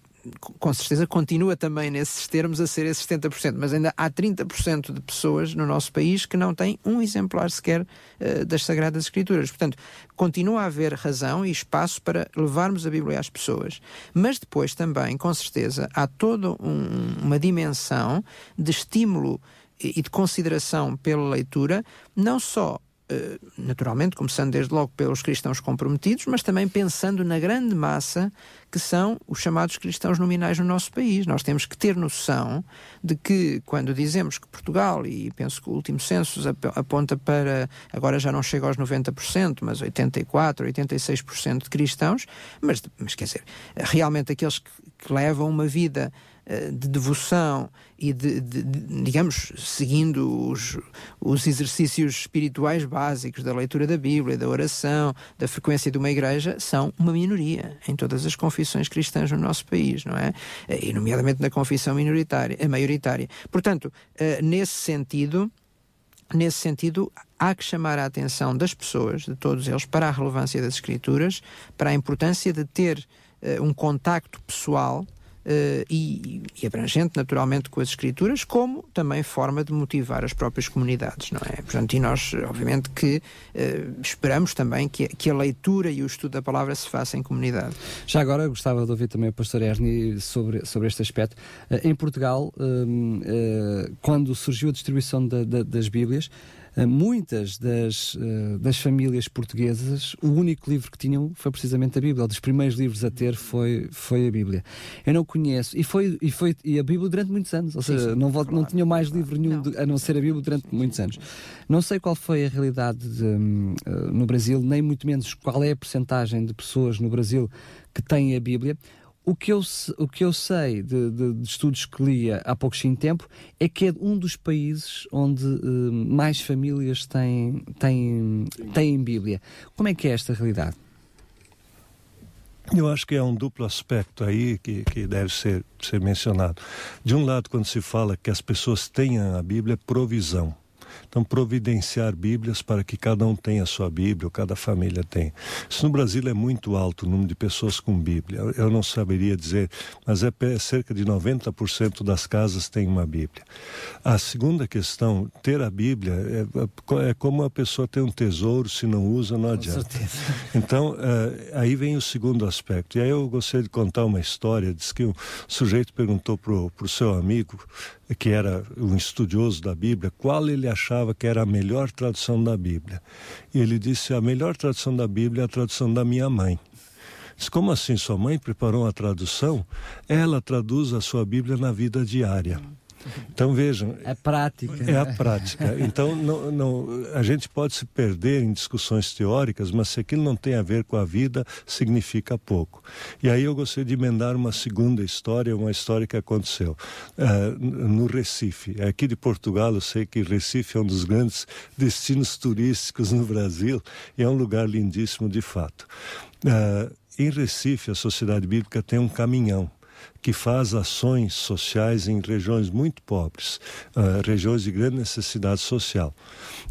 E: com certeza continua também nesses termos a ser esses 70%, mas ainda há 30% de pessoas no nosso país que não têm um exemplar sequer eh, das Sagradas Escrituras. Portanto, continua a haver razão e espaço para levarmos a Bíblia às pessoas. Mas depois também, com certeza, há toda um- uma dimensão de estímulo e de consideração pela leitura, não só eh, naturalmente, começando desde logo pelos cristãos comprometidos, mas também pensando na grande massa que são os chamados cristãos nominais no nosso país. Nós temos que ter noção de que, quando dizemos que Portugal, e penso que o último censo ap- aponta para, agora já não chega aos 90%, mas 84%, 86% de cristãos, mas, mas quer dizer, realmente aqueles que, que levam uma vida de devoção e de, de, de, digamos, seguindo os, os exercícios espirituais básicos da leitura da Bíblia, da oração, da frequência de uma igreja, são uma minoria em todas as confissões cristãs no nosso país, não é? E nomeadamente na confissão minoritária, maioritária. Portanto, nesse sentido, nesse sentido, há que chamar a atenção das pessoas, de todos eles, para a relevância das Escrituras, para a importância de ter um contacto pessoal Uh, e, e, abrangente, naturalmente, com as escrituras, como também forma de motivar as próprias comunidades, não é? Portanto, e nós, obviamente, que uh, esperamos também que, que, a leitura e o estudo da palavra se faça em comunidade.
C: Já agora, gostava de ouvir também o pastor Ernie sobre, sobre este aspecto. Uh, em Portugal, quando surgiu a distribuição da, da, das Bíblias, muitas das, eh, das famílias portuguesas, o único livro que tinham foi precisamente a Bíblia. Um dos primeiros livros a ter foi, foi a Bíblia. Eu não conheço, e foi, e foi e a Bíblia durante muitos anos, ou seja, sim, não, claro, não tinha mais livro nenhum não. De, a não ser a Bíblia durante muitos anos. Não sei qual foi a realidade de, um, no Brasil, nem muito menos qual é a porcentagem de pessoas no Brasil que têm a Bíblia. O que eu, o que eu sei de, de, de estudos que li há pouco tempo é que é um dos países onde uh, mais famílias têm, têm, têm Bíblia. Como é que é esta realidade?
D: Eu acho que é um duplo aspecto aí que, que deve ser, ser mencionado. De um lado, quando se fala que as pessoas tenham a Bíblia, é provisão. Então, providenciar Bíblias para que cada um tenha a sua Bíblia, ou cada família tenha. Isso no Brasil é muito alto o número de pessoas com Bíblia. Eu não saberia dizer, mas é cerca de 90% das casas têm uma Bíblia. A segunda questão, ter a Bíblia é, é como a pessoa ter um tesouro, se não usa, não adianta. Então, é, aí vem o segundo aspecto. E aí eu gostaria de contar uma história. Diz que um sujeito perguntou para o seu amigo, que era um estudioso da Bíblia, qual ele achava que era a melhor tradução da Bíblia. E ele disse: a melhor tradução da Bíblia é a tradução da minha mãe. Disse, como assim sua mãe preparou uma tradução? Ela traduz a sua Bíblia na vida diária. Então vejam.
C: É prática.
D: É a prática. Então não, não, a gente pode se perder em discussões teóricas, mas se aquilo não tem a ver com a vida, significa pouco. E aí eu gostaria de emendar uma segunda história, uma história que aconteceu uh, no Recife. Aqui de Portugal, eu sei que Recife é um dos grandes destinos turísticos no Brasil e é um lugar lindíssimo de fato. Uh, em Recife, a Sociedade Bíblica tem um caminhão que faz ações sociais em regiões muito pobres, uh, regiões de grande necessidade social.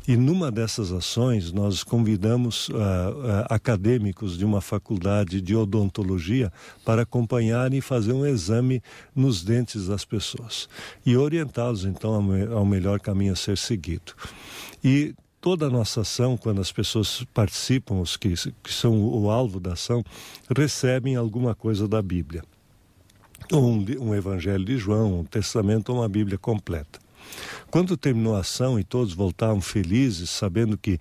D: E numa dessas ações, nós convidamos uh, uh, acadêmicos de uma faculdade de odontologia para acompanhar e fazer um exame nos dentes das pessoas e orientá-los então ao, me ao melhor caminho a ser seguido. E toda a nossa ação, quando as pessoas participam, os que, que são o alvo da ação, recebem alguma coisa da Bíblia um, um Evangelho de João, um Testamento uma Bíblia completa. Quando terminou a ação e todos voltaram felizes, sabendo que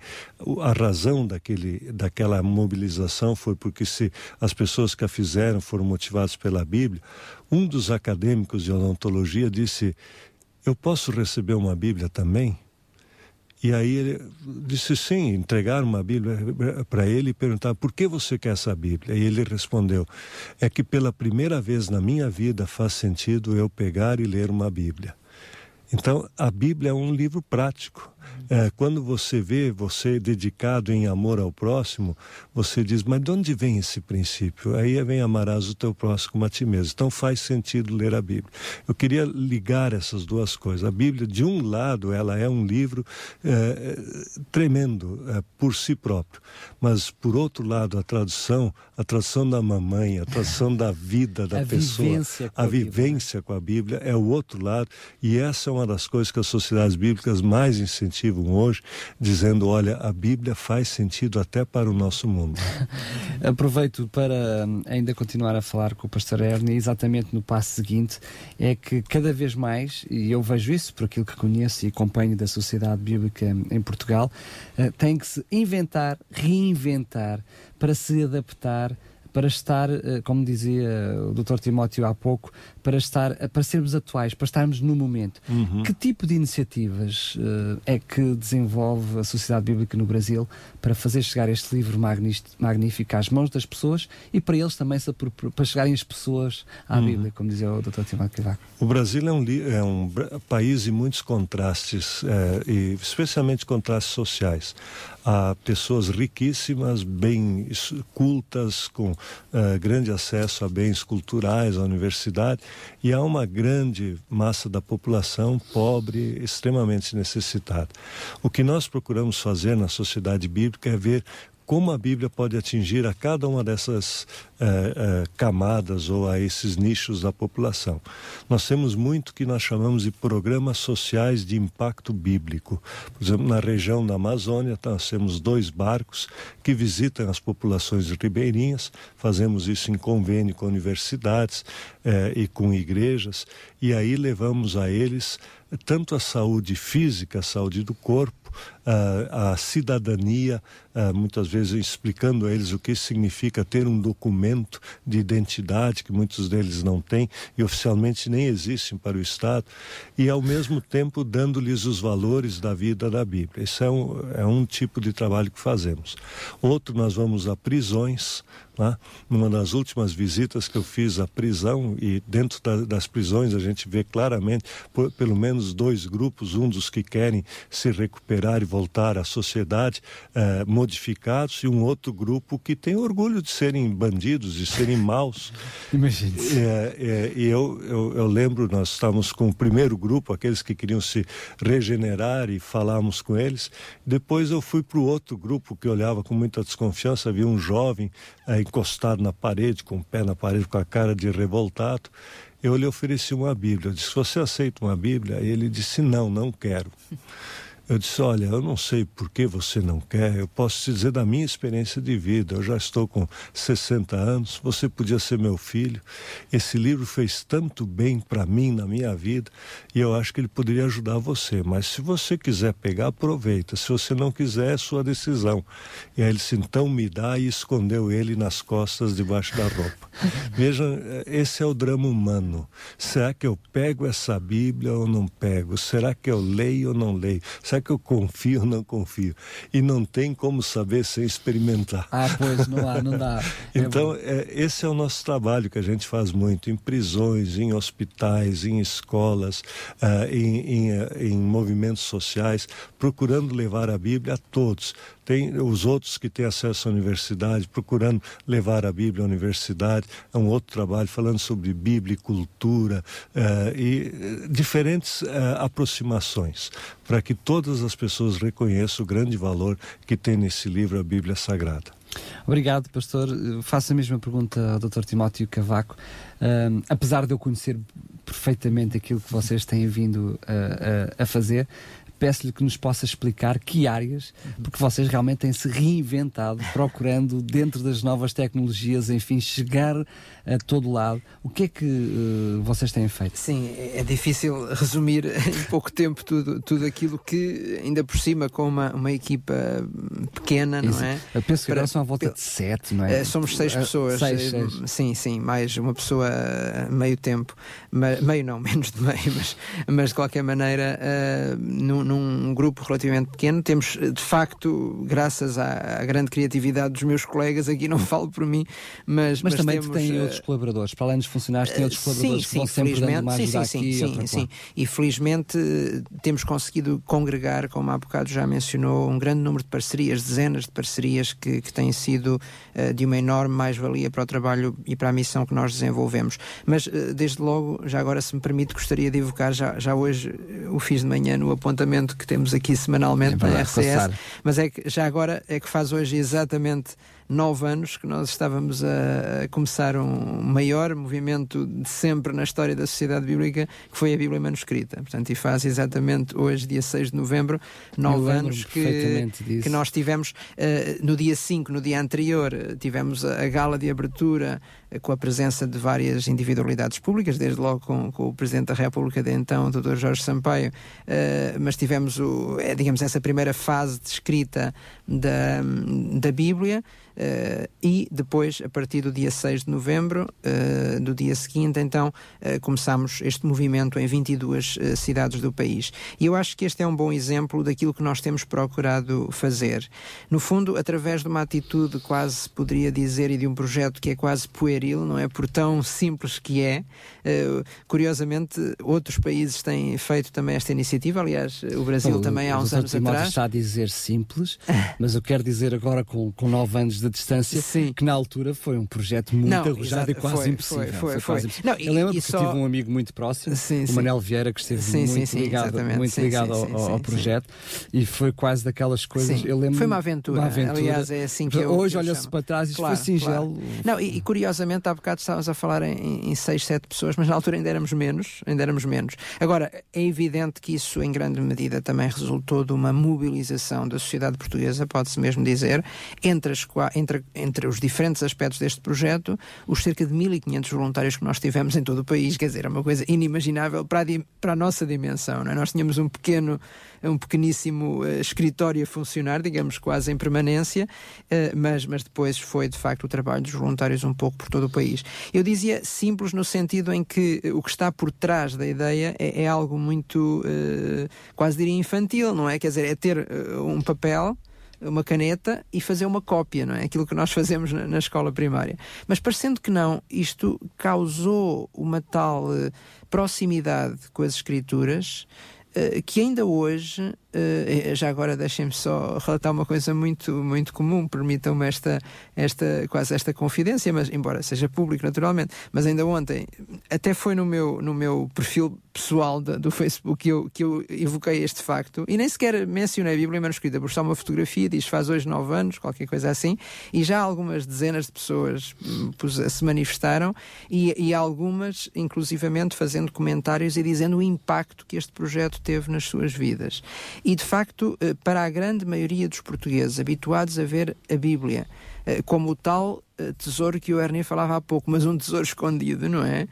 D: a razão daquele, daquela mobilização foi porque se as pessoas que a fizeram foram motivadas pela Bíblia, um dos acadêmicos de odontologia disse: Eu posso receber uma Bíblia também? E aí ele disse sim, entregaram uma Bíblia para ele e perguntaram por que você quer essa Bíblia? E ele respondeu: é que pela primeira vez na minha vida faz sentido eu pegar e ler uma Bíblia. Então, a Bíblia é um livro prático. É, quando você vê você dedicado em amor ao próximo, você diz, mas de onde vem esse princípio? Aí vem amarás o teu próximo como a ti mesmo. Então faz sentido ler a Bíblia. Eu queria ligar essas duas coisas. A Bíblia, de um lado, ela é um livro é, tremendo é, por si próprio, mas por outro lado, a tradução, a tradução da mamãe, a tradução da vida da
C: a
D: pessoa,
C: vivência
D: a, a vivência com a Bíblia é o outro lado, e essa é uma das coisas que as sociedades bíblicas mais incentivam hoje, dizendo: olha, a Bíblia faz sentido até para o nosso mundo.
C: Aproveito para hum, ainda continuar a falar com o pastor Ernie, exatamente no passo seguinte, é que cada vez mais, e eu vejo isso por aquilo que conheço e acompanho da sociedade bíblica em Portugal, eh, tem que se inventar, reinventar para se adaptar para estar, uh, como dizia o Dr. Timóteo há pouco, para, estar, para sermos atuais, para estarmos no momento.
D: Uhum.
C: Que tipo de iniciativas é que desenvolve a Sociedade Bíblica no Brasil para fazer chegar este livro magnífico às mãos das pessoas e para eles também para chegarem as pessoas à uhum. Bíblia, como dizia o Dr. Timóteo Cavaco?
D: O Brasil é um, é um país de muitos contrastes, é, e especialmente contrastes sociais. Há pessoas riquíssimas, bem cultas, com uh, grande acesso a bens culturais, à universidade, e há uma grande massa da população pobre, extremamente necessitada. O que nós procuramos fazer na sociedade bíblica é ver como a Bíblia pode atingir a cada uma dessas eh, eh, camadas ou a esses nichos da população. Nós temos muito que nós chamamos de programas sociais de impacto bíblico. Por exemplo, na região da Amazônia, nós temos dois barcos que visitam as populações ribeirinhas, fazemos isso em convênio com universidades eh, e com igrejas, e aí levamos a eles tanto a saúde física, a saúde do corpo, a, a cidadania, muitas vezes explicando a eles o que significa ter um documento de identidade que muitos deles não têm e oficialmente nem existem para o Estado, e ao mesmo tempo dando-lhes os valores da vida da Bíblia. Esse é um, é um tipo de trabalho que fazemos. Outro, nós vamos a prisões, Lá, numa das últimas visitas que eu fiz à prisão, e dentro da, das prisões a gente vê claramente por, pelo menos dois grupos, um dos que querem se recuperar e voltar à sociedade eh, modificados, e um outro grupo que tem orgulho de serem bandidos, de serem maus.
C: Imagine.
D: É, é, e eu, eu, eu, lembro, nós estávamos com o primeiro grupo, aqueles que queriam se regenerar e falávamos com eles. Depois eu fui para o outro grupo que olhava com muita desconfiança, havia um jovem eh, encostado na parede, com o pé na parede, com a cara de revoltado. Eu lhe ofereci uma Bíblia. Eu disse: Você aceita uma Bíblia? E ele disse: Não, não quero. Eu disse: Olha, eu não sei por que você não quer, eu posso te dizer da minha experiência de vida. Eu já estou com 60 anos, você podia ser meu filho. Esse livro fez tanto bem para mim na minha vida e eu acho que ele poderia ajudar você. Mas se você quiser pegar, aproveita. Se você não quiser, é sua decisão. E aí ele disse: Então me dá e escondeu ele nas costas, debaixo da roupa. Veja, esse é o drama humano. Será que eu pego essa Bíblia ou não pego? Será que eu leio ou não leio? Será que eu confio ou não confio? E não tem como saber sem experimentar.
C: Ah, pois, não há, não dá.
D: então, é, esse é o nosso trabalho que a gente faz muito em prisões, em hospitais, em escolas, uh, em, em, em movimentos sociais, procurando levar a Bíblia a todos tem os outros que têm acesso à universidade, procurando levar a Bíblia à universidade, é um outro trabalho falando sobre Bíblia e cultura uh, e uh, diferentes uh, aproximações para que todas as pessoas reconheçam o grande valor que tem nesse livro a Bíblia Sagrada.
C: Obrigado, pastor. Faço a mesma pergunta ao Dr. Timóteo Cavaco. apesar de eu conhecer perfeitamente aquilo que vocês têm vindo a fazer, peço-lhe que nos possa explicar que áreas, porque vocês realmente têm se reinventado, procurando dentro das novas tecnologias, enfim, chegar a todo lado. O que é que uh, vocês têm feito?
E: Sim, é difícil resumir em pouco tempo tudo, tudo aquilo que, ainda por cima, com uma, uma equipa pequena, não é?
C: Eu penso que agora são à volta de sete, não é?
E: Eh, somos seis eh, pessoas.
C: Seis, seis.
E: Sim, sim, mais uma pessoa meio tempo, meio não, menos de meio, mas, mas de qualquer maneira, uh, num, num grupo relativamente pequeno. Temos, de facto, graças à, à, grande criatividade dos meus colegas, aqui não falo por mim, mas.
C: Mas,
E: mas
C: também
E: temos,
C: tem outros colaboradores, para além dos funcionários, tem outros eh, colaboradores sim, que vão sim, sempre dando uma ajuda
E: sim,
C: aqui.
E: Sim, sim, sim. E felizmente temos conseguido congregar, como há bocado já mencionou, um grande número de parcerias, dezenas de parcerias que, que têm sido uh, de uma enorme mais-valia para o trabalho e para a missão que nós desenvolvemos. Mas, uh, desde logo, já agora, se me permite, gostaria de evocar, já, já hoje o fiz de manhã no apontamento que temos aqui semanalmente é na RCS, mas é que já agora é que faz hoje exatamente nove anos que nós estávamos a, começar um maior movimento de sempre na história da Sociedade Bíblica, que foi a Bíblia Manuscrita. Portanto, e faz exatamente hoje, dia 6 de novembro, nove anos que, que nós tivemos. Uh, no dia 5, no dia anterior, tivemos a, a gala de abertura com a presença de várias individualidades públicas, desde logo com, com o Presidente da República de então, o Dr. Jorge Sampaio, uh, mas tivemos, o, é, digamos, essa primeira fase de escrita da, da Bíblia. Uh, e depois, a partir do dia 6 de novembro, uh, do dia seguinte, então, começámos este movimento em 22 cidades do país. E eu acho que este é um bom exemplo daquilo que nós temos procurado fazer. No fundo, através de uma atitude quase, poderia dizer, e de um projeto que é quase pueril, não é? Por tão simples que é. curiosamente, outros países têm feito também esta iniciativa. Aliás, o Brasil também há uns anos atrás.
C: está a dizer simples, mas eu quero dizer agora com, com nove anos de distância, Sim. que na altura foi um projeto muito não, arrojado e quase foi, impossível. Foi, foi, foi. Impossível. Não, e, eu lembro porque só... tive um amigo muito próximo, sim, o Manel Vieira, que esteve sim, muito sim, ligado, muito ligado ao, ao projeto e foi quase daquelas coisas. Eu lembro
E: foi uma aventura. uma aventura. Aliás, é assim que eu.
C: Hoje olha-se para trás e claro, foi singelo. Claro.
E: Não, e, e, curiosamente, há bocado estávamos a falar em, em seis, sete pessoas, mas na altura ainda éramos menos. Ainda éramos menos. Agora, é evidente que isso, em grande medida, também resultou de uma mobilização da sociedade portuguesa, pode-se mesmo dizer, entre, as, entre, entre os diferentes aspectos deste projeto, os cerca de 1.500 voluntários que nós tivemos em todo o país, quer dizer, é uma coisa inimaginável para a, para a nossa dimensão. É? Nós tínhamos um pequeno, um pequeníssimo uh, escritório a funcionar, digamos, quase em permanência, uh, mas, mas depois foi de facto o trabalho dos voluntários um pouco por todo o país. Eu dizia simples no sentido em que o que está por trás da ideia é, é algo muito, uh, quase diria infantil, não é? Quer dizer, é ter um papel uma caneta e fazer uma cópia, não é? Aquilo que nós fazemos na, na escola primária. Mas parecendo que não, isto causou uma tal uh, proximidade com as escrituras uh, que ainda hoje Uh, já agora deixem-me só relatar uma coisa muito, muito comum, permitam-me esta, esta, quase esta confidência, mas embora seja público naturalmente, mas ainda ontem, até foi no meu, no meu perfil pessoal de, do Facebook que eu, que eu evoquei este facto. E nem sequer mencionei a Bíblia manuscrita, porque só uma fotografia diz faz hoje nove anos, qualquer coisa assim, e já algumas dezenas de pessoas hum, se manifestaram e, e algumas, inclusivamente, fazendo comentários e dizendo o impacto que este projeto teve nas suas vidas. E, de facto, eh, para a grande maioria dos portugueses habituados a ver a Bíblia eh, como o tal eh, tesouro que o Ernie falava há pouco, mas um tesouro escondido, não é?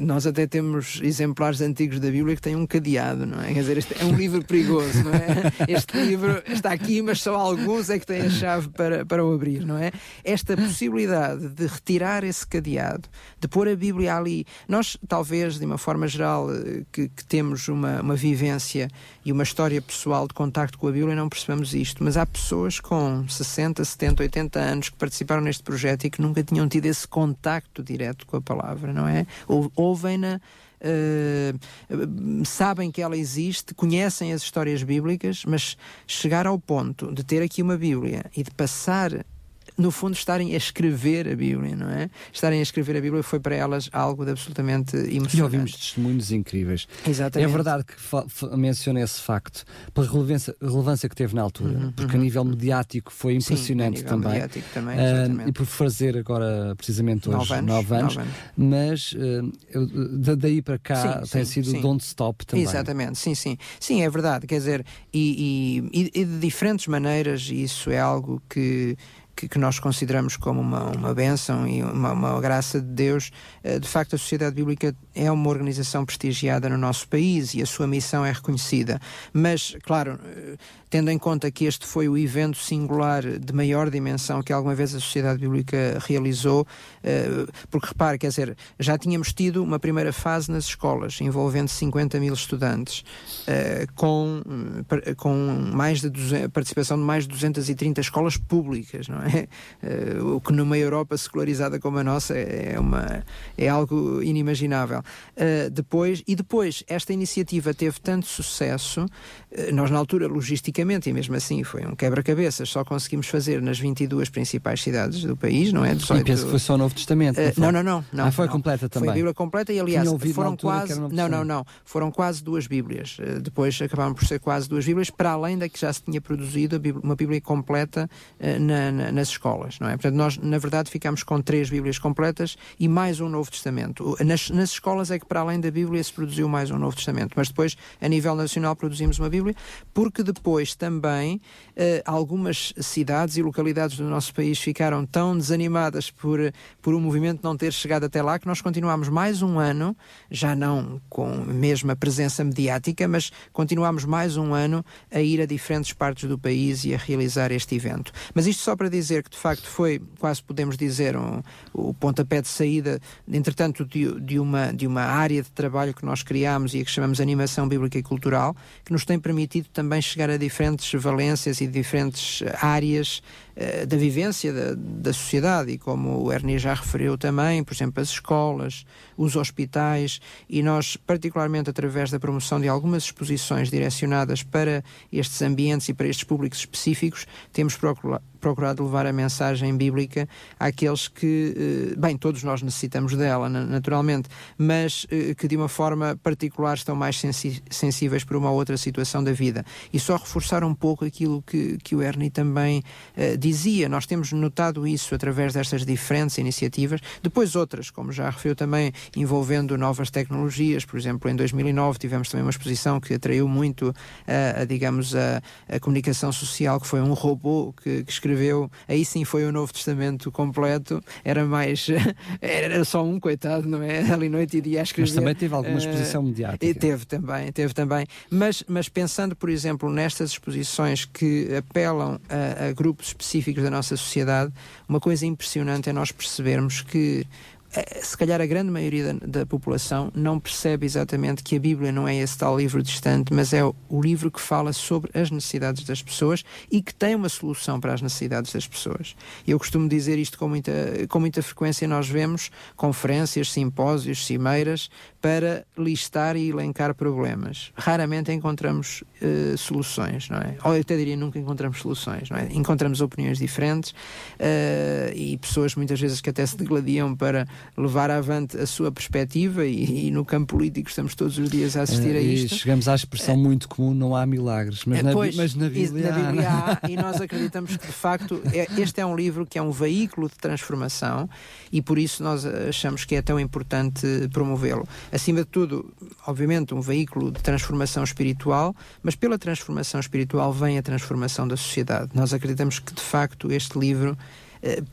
E: Nós até temos exemplares antigos da Bíblia que têm um cadeado, não é? Quer dizer, este é um livro perigoso, não é? Este livro está aqui, mas só alguns é que têm a chave para, para o abrir, não é? Esta possibilidade de retirar esse cadeado, de pôr a Bíblia ali, nós talvez, de uma forma geral, que, que temos uma, uma vivência e uma história pessoal de contacto com a Bíblia, não percebemos isto, mas há pessoas com 60, 70, 80 anos que participaram neste projeto e que nunca tinham tido esse contacto direto com a palavra, não é? Ou, ouvem-na. Uh, sabem que ela existe, conhecem as histórias bíblicas, mas chegar ao ponto de ter aqui uma Bíblia e de passar no fundo, estarem a escrever a Bíblia, não é? Estarem a escrever a Bíblia foi para elas algo de absolutamente emocionante.
C: E ouvimos testemunhos incríveis.
E: Exatamente.
C: É verdade que menciona esse facto, pela relevância, relevância que teve na altura, uhum, porque uhum. a nível mediático foi impressionante
E: Sim,
C: também.
E: Mediático também
C: uh, e por fazer agora, precisamente hoje, nove anos, nove anos, nove anos. mas uh, daí para cá sim, tem sim, sido sim. Don't Stop também.
E: Exatamente, sim, sim. Sim, é verdade, quer dizer, e, e, e de diferentes maneiras, isso é algo que que, que, nós consideramos como uma, uma bênção e uma, uma graça de Deus, eh, de facto a Sociedade Bíblica é uma organização prestigiada no nosso país e a sua missão é reconhecida. Mas, claro, eh, tendo em conta que este foi o evento singular de maior dimensão que alguma vez a Sociedade Bíblica realizou, eh, porque repare, quer dizer, já tínhamos tido uma primeira fase nas escolas, envolvendo 50 mil estudantes, com, com mais de 200, participação de mais de 230 escolas públicas, não é? o que numa Europa secularizada como a nossa é, uma, é algo inimaginável. Uh, depois, e depois, esta iniciativa teve tanto sucesso, nós na altura, logisticamente, e mesmo assim foi um quebra-cabeças, só conseguimos fazer nas 22 principais cidades do país, não é?
C: 18... E penso que foi só o Novo Testamento.
E: Não, não, não, não.
C: Ah, foi
E: não.
C: completa também.
E: Foi a Bíblia completa e, aliás, foram quase. Não, não, não. Foram quase duas Bíblias. depois acabaram por ser quase duas Bíblias, para além da que já se tinha produzido uma Bíblia completa na, na nas escolas, não é? Portanto, nós, na verdade, ficamos com três Bíblias completas e mais um Novo Testamento. Nas, nas escolas é que, para além da Bíblia, se produziu mais um Novo Testamento. Mas depois, a nível nacional, produzimos uma Bíblia, porque depois também uh, algumas cidades e localidades do nosso país ficaram tão desanimadas por, por o movimento não ter chegado até lá que nós continuámos mais um ano, já não com a mesma presença mediática, mas continuámos mais um ano a ir a diferentes partes do país e a realizar este evento. Mas isto só para dizer que, de facto, foi, quase podemos dizer, um, o pontapé de saída, entretanto, de, de, uma, de uma área de trabalho que nós criámos e que chamamos Animação Bíblica e Cultural, que nos tem permitido também chegar a diferentes valências e diferentes áreas da vivência da, da sociedade. E como o Ernie já referiu também, por exemplo, as escolas, os hospitais, e nós, particularmente através da promoção de algumas exposições direcionadas para estes ambientes e para estes públicos específicos, temos procurado levar a mensagem bíblica àqueles que, eh, bem, todos nós necessitamos dela, naturalmente, mas eh, que de uma forma particular estão mais sensíveis para uma outra situação da vida. E só reforçar um pouco aquilo que, que o Ernie também uh, dizia. Nós temos notado isso através destas diferentes iniciativas, depois outras, como já referiu também, envolvendo novas tecnologias. Por exemplo, em 2009 tivemos também uma exposição que atraiu muito, a, a digamos, a, a, comunicação social, que foi um robô que, que escreveu. Aí sim foi o Novo Testamento completo. Era mais. Era só um, coitado, não é? Ali noite e dia a escrever.
C: Mas também teve alguma exposição uh, mediática.
E: Teve também, teve também. Mas, mas pensando, por exemplo, nestas exposições que apelam a, a grupos específicos da nossa sociedade, uma coisa impressionante é nós percebermos que eh, se calhar a grande maioria da, da, população não percebe exatamente que a Bíblia não é esse tal livro distante, mas é o, o, livro que fala sobre as necessidades das pessoas e que tem uma solução para as necessidades das pessoas. Eu costumo dizer isto com muita, com muita frequência, nós vemos conferências, simpósios, cimeiras para listar e elencar problemas. Raramente encontramos uh, soluções, não é? Ou eu até diria nunca encontramos soluções, não é? Encontramos opiniões diferentes uh, e pessoas muitas vezes que até se degladiam para levar avante a sua perspectiva e, e, no campo político estamos todos os dias a assistir uh, a isto.
C: E chegamos à expressão muito comum, não há milagres, mas, na,
E: pois,
C: mas na Bíblia,
E: na Bíblia há, e nós acreditamos que de facto é, este é um livro que é um veículo de transformação e por isso nós achamos que é tão importante promovê-lo. Acima de tudo, obviamente, um veículo de transformação espiritual, mas pela transformação espiritual vem a transformação da sociedade. Nós acreditamos que de facto este livro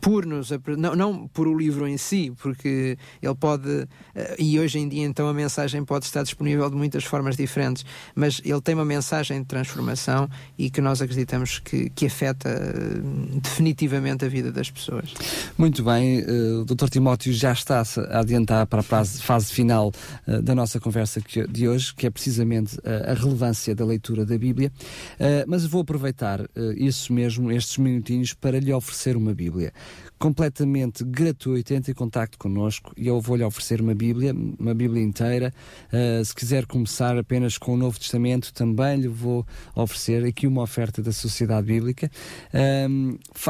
E: por nos não, não por o livro em si, porque ele pode eh, e hoje em dia então a mensagem pode estar disponível de muitas formas diferentes, mas ele tem uma mensagem de transformação e que nós acreditamos que, que afeta eh, definitivamente a vida das pessoas.
C: Muito bem, o Dr. Timóteo já está a adiantar para a fase, fase final da nossa conversa de hoje, que é precisamente a relevância da leitura da Bíblia, mas vou aproveitar isso mesmo, estes minutinhos, para lhe oferecer uma Bíblia. Bíblia completamente gratuito, entre em contato connosco e eu vou-lhe oferecer uma Bíblia, uma Bíblia inteira. Uh, se quiser começar apenas com o Novo Testamento, também lhe vou oferecer aqui uma oferta da Sociedade Bíblica.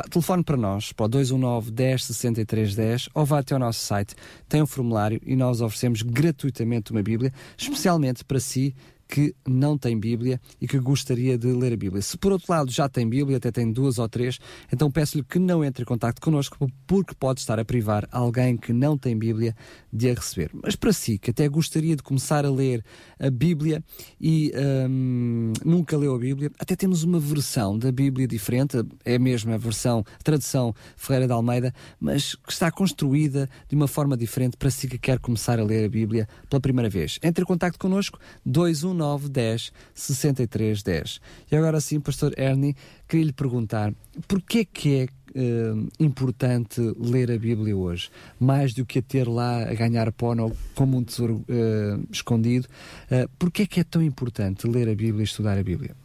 C: Telefone para nós, para o 219 10 63 10 ou vá até ao nosso site, tem um formulário e nós oferecemos gratuitamente uma Bíblia, especialmente para si que não tem Bíblia e que gostaria de ler a Bíblia. Se por outro lado já tem Bíblia, até tem duas ou três, então peço-lhe que não entre em contato connosco, porque pode estar a privar alguém que não tem Bíblia de a receber. Mas para si, que até gostaria de começar a ler a Bíblia e hum, nunca leu a Bíblia, até temos uma versão da Bíblia diferente, é a versão, a tradução Ferreira de Almeida, mas que está construída de uma forma diferente para si que quer começar a ler a Bíblia pela primeira vez. Entre em contato connosco, 219 910 63 10. E agora sim, Pastor Ernie, queria lhe perguntar porquê que é Uh, importante ler a Bíblia hoje, mais do que a ter lá a ganhar pó como um tesouro uh, escondido. Uh, Porquê é que é tão importante ler a Bíblia e estudar a Bíblia?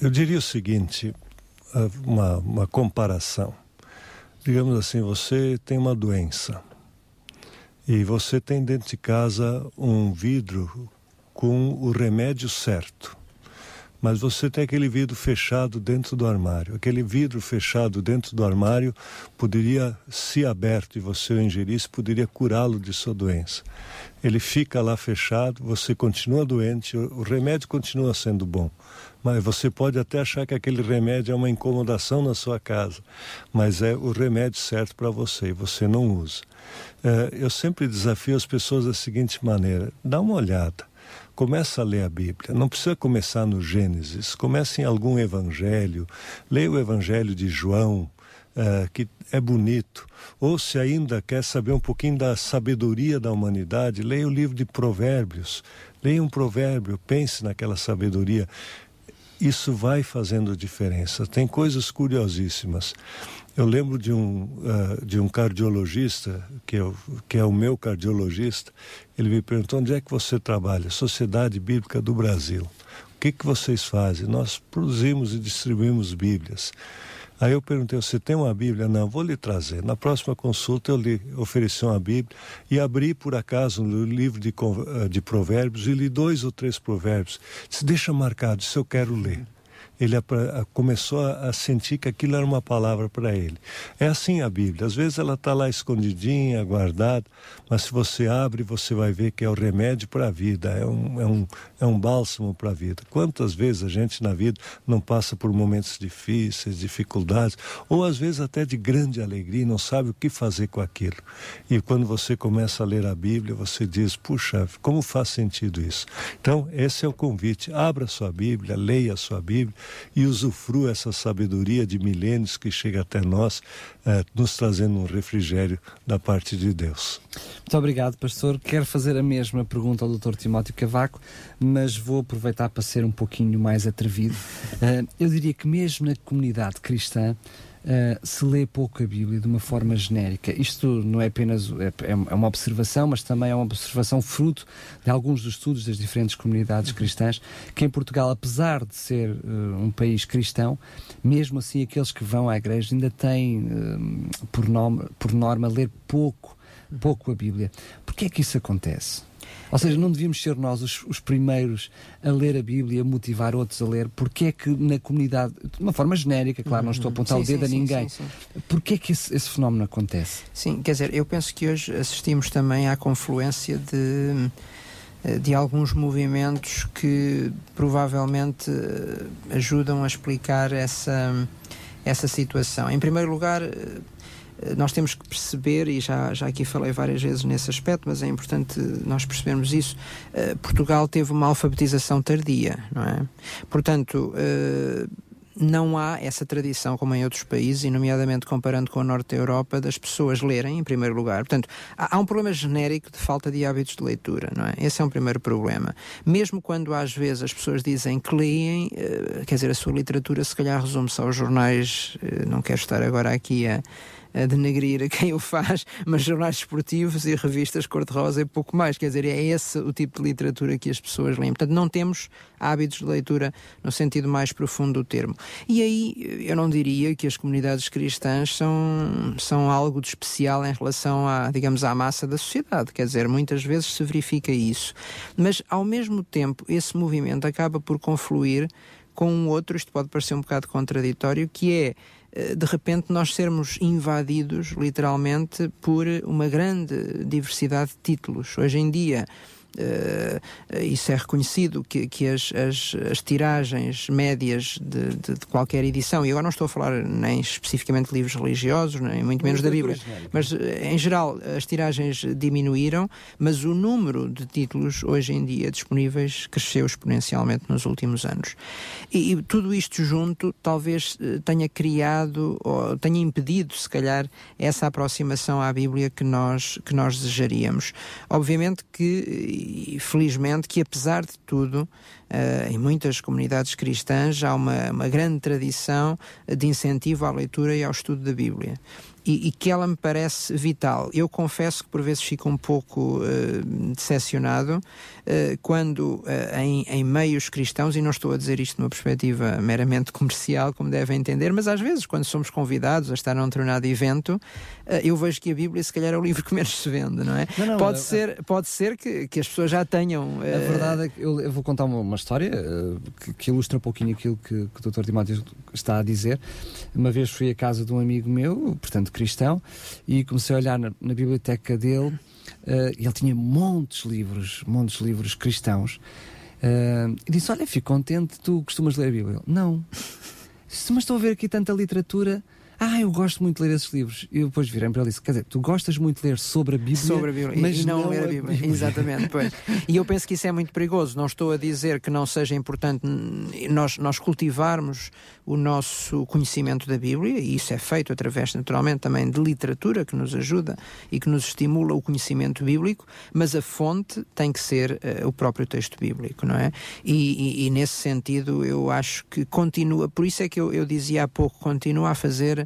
D: Eu diria o seguinte, uma, uma comparação. Digamos assim, você tem uma doença e você tem dentro de casa um vidro com o remédio certo. Mas você tem aquele vidro fechado dentro do armário. Aquele vidro fechado dentro do armário poderia, se aberto e você o ingerisse, poderia curá-lo de sua doença. Ele fica lá fechado, você continua doente, o remédio continua sendo bom. Mas você pode até achar que aquele remédio é uma incomodação na sua casa, mas é o remédio certo para você e você não usa. É, eu sempre desafio as pessoas da seguinte maneira: dá uma olhada começa a ler a Bíblia. Não precisa começar no Gênesis, comece em algum evangelho. Leia o evangelho de João, uh, que é bonito. Ou se ainda quer saber um pouquinho da sabedoria da humanidade, leia o livro de Provérbios. Leia um provérbio, pense naquela sabedoria. Isso vai fazendo diferença. Tem coisas curiosíssimas. Eu lembro de um, uh, de um cardiologista, que, eu, que é o meu cardiologista, ele me perguntou onde é que você trabalha? Sociedade Bíblica do Brasil. O que, que vocês fazem? Nós produzimos e distribuímos Bíblias. Aí eu perguntei, você tem uma Bíblia? Não, vou lhe trazer. Na próxima consulta eu lhe ofereci uma Bíblia e abri por acaso no livro de, eh, de provérbios e li dois ou três provérbios. Disse, deixa marcado, isso eu quero ler ele começou a sentir que aquilo era uma palavra para ele. É assim a Bíblia. Às vezes ela está lá escondidinha, guardada, mas se você abre, você vai ver que é o remédio para a vida, é um, é um, é um bálsamo para a vida. Quantas vezes a gente na vida não passa por momentos difíceis, dificuldades, ou às vezes até de grande alegria e não sabe o que fazer com aquilo. E quando você começa a ler a Bíblia, você diz: puxa, como faz sentido isso? Então, esse é o convite. Abra sua Bíblia, leia a sua Bíblia e usufrua essa sabedoria de milênios que chega até nós, eh, nos trazendo um refrigério da parte de Deus.
C: Muito obrigado, pastor. Quero fazer a mesma pergunta ao Dr. Timóteo Cavaco, mas vou aproveitar para ser um pouquinho mais atrevido. Uh, eu diria que mesmo na comunidade cristã, uh, se lê pouco a Bíblia de uma forma genérica. Isto não é apenas é, é, é uma observação, mas também é uma observação fruto de alguns dos estudos das diferentes comunidades cristãs, que em Portugal, apesar de ser uh, um país cristão, mesmo assim aqueles que vão à igreja ainda têm, uh, por, norma, por norma, ler pouco, pouco a Bíblia. Porquê é que isso acontece? Ou seja, não devíamos ser nós os, os, primeiros a ler a Bíblia, a motivar outros a ler. Porque é que na comunidade, de uma forma genérica, claro, não estou a apontar sim, o dedo sim, a ninguém, sim, porque é que esse, esse, fenómeno acontece?
E: Sim, quer dizer, eu penso que hoje assistimos também à confluência de eh, de alguns movimentos que provavelmente eh, ajudam a explicar essa, essa situação. Em primeiro lugar, eh, nós temos que perceber, e já, já aqui falei várias vezes nesse aspecto, mas é importante nós percebermos isso. Uh, Portugal teve uma alfabetização tardia, não é? Portanto, uh, não há essa tradição, como em outros países, e nomeadamente comparando com o norte da Europa, das pessoas lerem em primeiro lugar. Portanto, há, um problema genérico de falta de hábitos de leitura, não é? Esse é um primeiro problema. Mesmo quando às vezes as pessoas dizem que leem, quer dizer, a sua literatura se calhar resume-se aos jornais, não quero estar agora aqui a a denegrir quem o faz, mas jornais esportivos e revistas cor-de-rosa e pouco mais. Quer dizer, é esse o tipo de literatura que as pessoas leem. Portanto, não temos hábitos de leitura no sentido mais profundo do termo. E aí eu não diria que as comunidades cristãs são, são algo de especial em relação à, digamos, à massa da sociedade. Quer dizer, muitas vezes se verifica isso. Mas, ao mesmo tempo, esse movimento acaba por confluir com um outro, isto pode parecer um bocado contraditório, que é de repente nós sermos invadidos literalmente por uma grande diversidade de títulos. Hoje em dia, Uh, isso é reconhecido que, que as, as, as tiragens médias de, de, de, qualquer edição, e agora não estou a falar nem especificamente de livros religiosos, nem muito menos da Bíblia, mas eh, em geral as tiragens diminuíram, mas o número de títulos hoje em dia disponíveis cresceu exponencialmente nos últimos anos. E, e tudo isto junto talvez tenha criado ou tenha impedido, se calhar, essa aproximação à Bíblia que nós, que nós desejaríamos. Obviamente que e felizmente que apesar de tudo uh, em muitas comunidades cristãs há uma, uma grande tradição de incentivo à leitura e ao estudo da Bíblia e, e, que ela me parece vital. Eu confesso que por vezes fico um pouco uh, decepcionado uh, quando uh, em, em, meios cristãos, e não estou a dizer isto numa perspectiva meramente comercial, como devem entender, mas às vezes quando somos convidados a estar num determinado evento, eu vejo que a Bíblia se calhar é o livro que menos se vende, não é? Não, não, pode, ser, pode ser que, que as pessoas já tenham...
C: A verdade é que eu, eu vou contar uma, uma história que, que, ilustra um pouquinho aquilo que, que o Dr. Timóteo está a dizer. Uma vez fui à casa de um amigo meu, portanto cristão, e comecei a olhar na, na biblioteca dele. Uh, ele tinha montes de livros, montes de livros cristãos. Uh, e disse: Olha, fico contente, tu costumas ler a Bíblia? Ele, não. Mas estou a ver aqui tanta literatura ah, eu gosto muito de ler esses livros. E depois virei para ele e disse: Quer dizer, tu gostas muito de ler sobre a Bíblia,
E: sobre a Bíblia mas e não, não ler a Bíblia. Bíblia. Exatamente, pois. E eu penso que isso é muito perigoso. Não estou a dizer que não seja importante nós, nós cultivarmos o nosso conhecimento da Bíblia, e isso é feito através, naturalmente, também de literatura que nos ajuda e que nos estimula o conhecimento bíblico, mas a fonte tem que ser uh, o próprio texto bíblico, não é? E, e, e, nesse sentido eu acho que continua, por isso é que eu, eu dizia há pouco, continua a fazer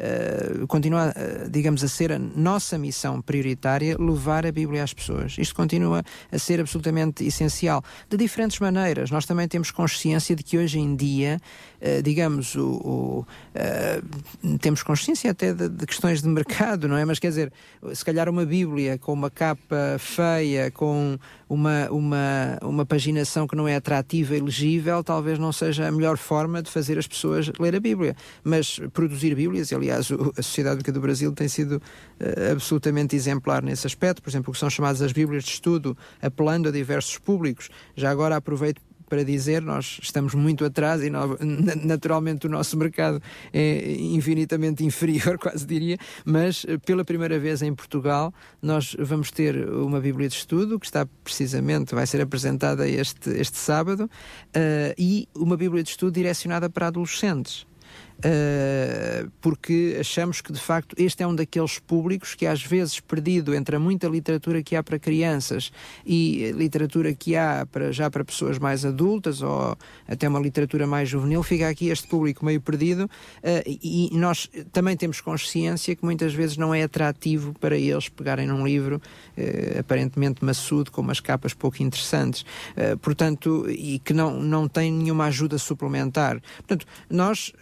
E: Uh, continua, uh, digamos, a ser a nossa missão prioritária levar a Bíblia às pessoas. Isto continua a ser absolutamente essencial. De diferentes maneiras. Nós também temos consciência de que hoje em dia eh, digamos, o, o uh, temos consciência até de, de, questões de mercado, não é? Mas quer dizer, se calhar uma Bíblia com uma capa feia, com uma, uma, uma paginação que não é atrativa e legível, talvez não seja a melhor forma de fazer as pessoas ler a Bíblia. Mas produzir Bíblias, e aliás, a Sociedade Bíblica do Brasil tem sido uh, absolutamente exemplar nesse aspecto, por exemplo, o que são chamadas as Bíblias de Estudo, apelando a diversos públicos. Já agora aproveito para dizer, nós estamos muito atrás e naturalmente o nosso mercado é infinitamente inferior, quase diria, mas eh, pela primeira vez em Portugal nós vamos ter uma Bíblia de Estudo que está precisamente, vai ser apresentada este, este sábado, uh, e uma Bíblia de Estudo direcionada para adolescentes. Uh, porque achamos que de facto este é um daqueles públicos que às vezes perdido entre a muita literatura que há para crianças e literatura que há para, já para pessoas mais adultas ou até uma literatura mais juvenil, fica aqui este público meio perdido uh, e, nós também temos consciência que muitas vezes não é atrativo para eles pegarem num livro uh, aparentemente maçudo, com umas capas pouco interessantes, portanto, e que não, não tem nenhuma ajuda suplementar. Portanto, nós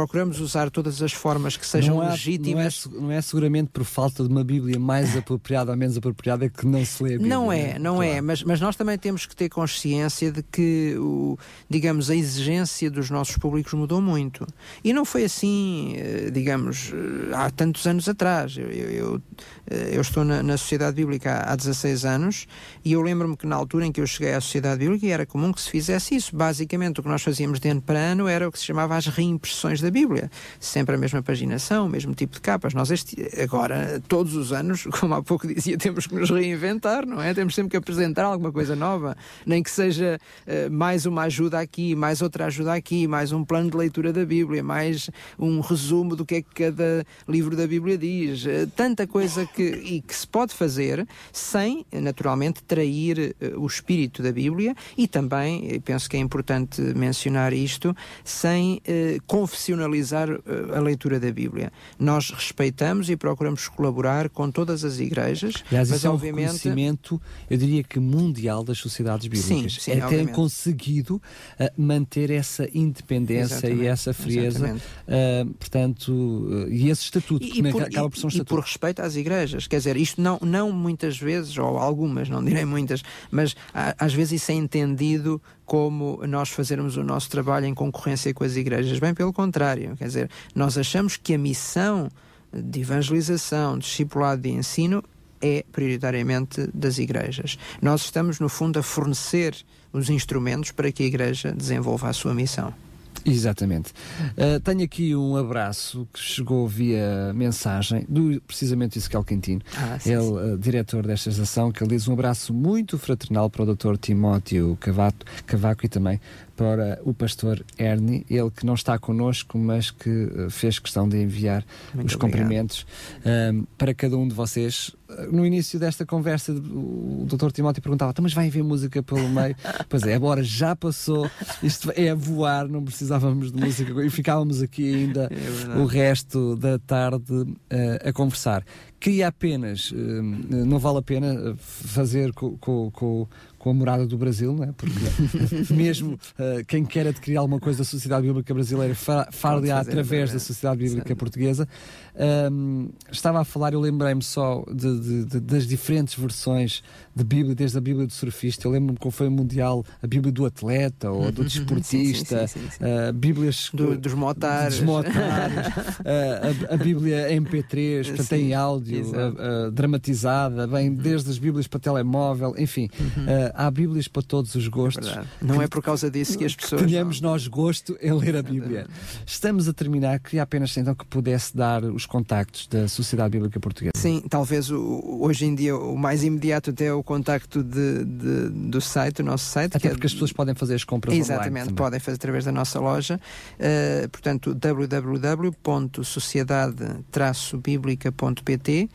E: procuramos usar todas as formas que sejam não é, legítimas.
C: Não é, não é, seguramente por falta de uma Bíblia mais apropriada ou menos apropriada que não se lê a Bíblia.
E: Não é, não claro. é, mas, mas nós também temos que ter consciência de que, o, digamos, a exigência dos nossos públicos mudou muito. E não foi assim, eh, digamos, eh, há tantos anos atrás. Eu, eu, eu, eh, eu estou na, na, Sociedade Bíblica há, há 16 anos e eu lembro-me que na altura em que eu cheguei à Sociedade Bíblica era comum que se fizesse isso. Basicamente, o que nós fazíamos de ano para ano era o que se chamava as reimpressões da da Bíblia. Sempre a mesma paginação, o mesmo tipo de capas. Nós este, agora, todos os anos, como há pouco dizia, temos que nos reinventar, não é? Temos sempre que apresentar alguma coisa nova, nem que seja uh, mais uma ajuda aqui, mais outra ajuda aqui, mais um plano de leitura da Bíblia, mais um resumo do que é que cada livro da Bíblia diz. Uh, tanta coisa que, e que se pode fazer sem, naturalmente, trair uh, o espírito da Bíblia e também, penso que é importante mencionar isto, sem confessionar profissionalizar eh, a leitura da Bíblia. Nós respeitamos e procuramos colaborar com todas as igrejas,
C: Aliás, mas é obviamente... um reconhecimento, eu diria que mundial das sociedades bíblicas. Sim, sim, é ter conseguido uh, manter essa independência exatamente, e essa frieza, uh, portanto, uh, e esse estatuto, e, e por, acaba por ser um estatuto.
E: E por respeito às igrejas, quer dizer, isto não, não muitas vezes, ou algumas, não direi muitas, mas às vezes isso é entendido como nós fazermos o nosso trabalho em concorrência com as igrejas. Bem pelo contrário, quer dizer, nós achamos que a missão de evangelização, de discipulado, de ensino é prioritariamente das igrejas. Nós estamos, no fundo, a fornecer os instrumentos para que a igreja desenvolva a sua missão.
C: Exatamente. Uh, tenho aqui um abraço que chegou via mensagem do precisamente Isquel Quintino, ah, sim, ele, uh, diretor desta estação, que ele diz um abraço muito fraternal para o Dr. Timóteo Cavaco, Cavaco e também para o pastor Ernie, ele que não está connosco, mas que uh, fez questão de enviar
E: Muito
C: os
E: obrigado.
C: cumprimentos um, para cada um de vocês. Uh, No início desta conversa, o Dr. Timóteo perguntava: "Então, mas vai haver música pelo meio? pois é, agora já passou, isto é a voar, não precisávamos de música e ficávamos aqui ainda
E: É
C: o resto da tarde uh, a conversar. Queria apenas, uh, não vale a pena fazer co- co- co- com a morada do Brasil, não é? Porque mesmo uh, quem quer adquirir alguma coisa da Sociedade Bíblica Brasileira fa- far-lhe-á
E: fazer
C: através da
E: através.
C: Sociedade Bíblica. Portuguesa. Um, estava a falar, eu lembrei-me só de- de- de- das diferentes versões de Bíblia, desde a Bíblia do surfista, eu lembro-me qual foi o Mundial, a Bíblia do atleta ou do desportista,
E: Sim, sim, sim,
C: uh, Bíblias
E: Do- dos motares.
C: dos motares, a, a- a Bíblia MP3, portanto, em áudio, a- dramatizada, bem, desde as Bíblias para telemóvel, enfim, uh, há Bíblias para todos os gostos.
E: Verdade. Não é por causa disso que as pessoas.
C: Tenhamos nós gosto em ler a Bíblia. Estamos a terminar, queria apenas então que pudesse dar os contactos da Sociedade Bíblica Portuguesa.
E: Sim, talvez hoje em dia o mais imediato até é o contacto de, de- do site, o nosso site. que
C: Até
E: é
C: porque as pessoas podem fazer as compras online.
E: Exatamente, podem fazer através da nossa loja. Uh, portanto, www.sociedade-biblica.pt uh,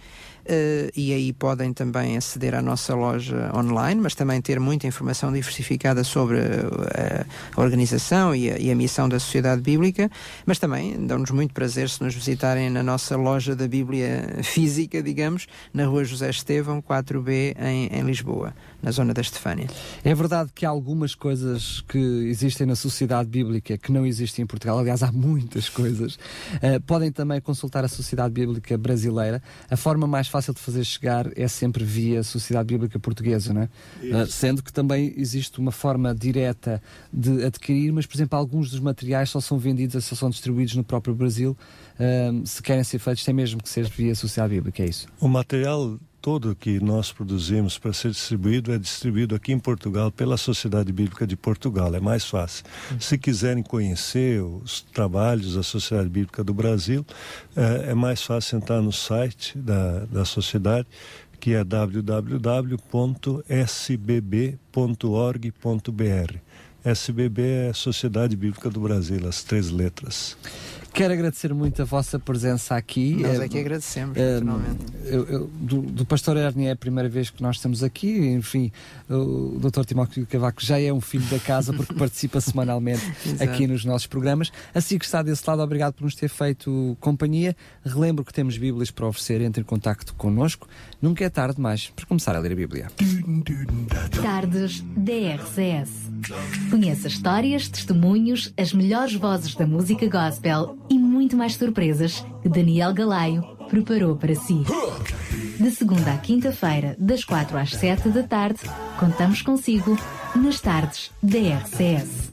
E: e aí podem também aceder à nossa loja online, mas também ter muita informação diversificada sobre uh, a organização e a, e a missão da Sociedade Bíblica, mas também dão-nos muito prazer se nos visitarem na nossa loja da Bíblia física, digamos, na rua José Estevão, 4B, em, em Lisboa, na zona da Estefânia.
C: É verdade que há algumas coisas que existem na sociedade bíblica que não existem em Portugal. Aliás, há muitas coisas. Uh, podem também consultar a Sociedade Bíblica Brasileira. A forma mais fácil de fazer chegar é sempre via Sociedade Bíblica Portuguesa, não é? Uh, sendo que também existe uma forma direta de adquirir, mas, por exemplo, alguns dos materiais só são vendidos, só são distribuídos no próprio Brasil. Uh, se querem ser feitos, tem mesmo que ser via Sociedade Bíblica, é isso.
D: O material todo que nós produzimos para ser distribuído é distribuído aqui em Portugal pela Sociedade Bíblica de Portugal, é mais fácil. Se quiserem conhecer os trabalhos da Sociedade Bíblica do Brasil, é, é mais fácil entrar no site da, da sociedade, que é www.sbb.org.br. SBB é Sociedade Bíblica do Brasil, as três letras.
C: Quero agradecer muito a vossa presença aqui.
E: Nós
C: Eh,
E: é que agradecemos, naturalmente.
C: eu- eu- do, do Pastor Ernie é a primeira vez que nós estamos aqui. Enfim, o Dr. Timóteo Cavaco já é um filho da casa porque participa semanalmente aqui nos nossos programas. Assim que está desse lado, obrigado por nos ter feito companhia. Relembro que temos Bíblias para oferecer. Entre em contacto connosco. Nunca é tarde demais para começar a ler a Bíblia.
A: Tardes DRCS. Conheça histórias, testemunhos, as melhores vozes da música gospel e muito mais surpresas que Daniel Galaio preparou para si. De segunda à quinta-feira, das quatro às sete da tarde, contamos consigo nas tardes DRCS.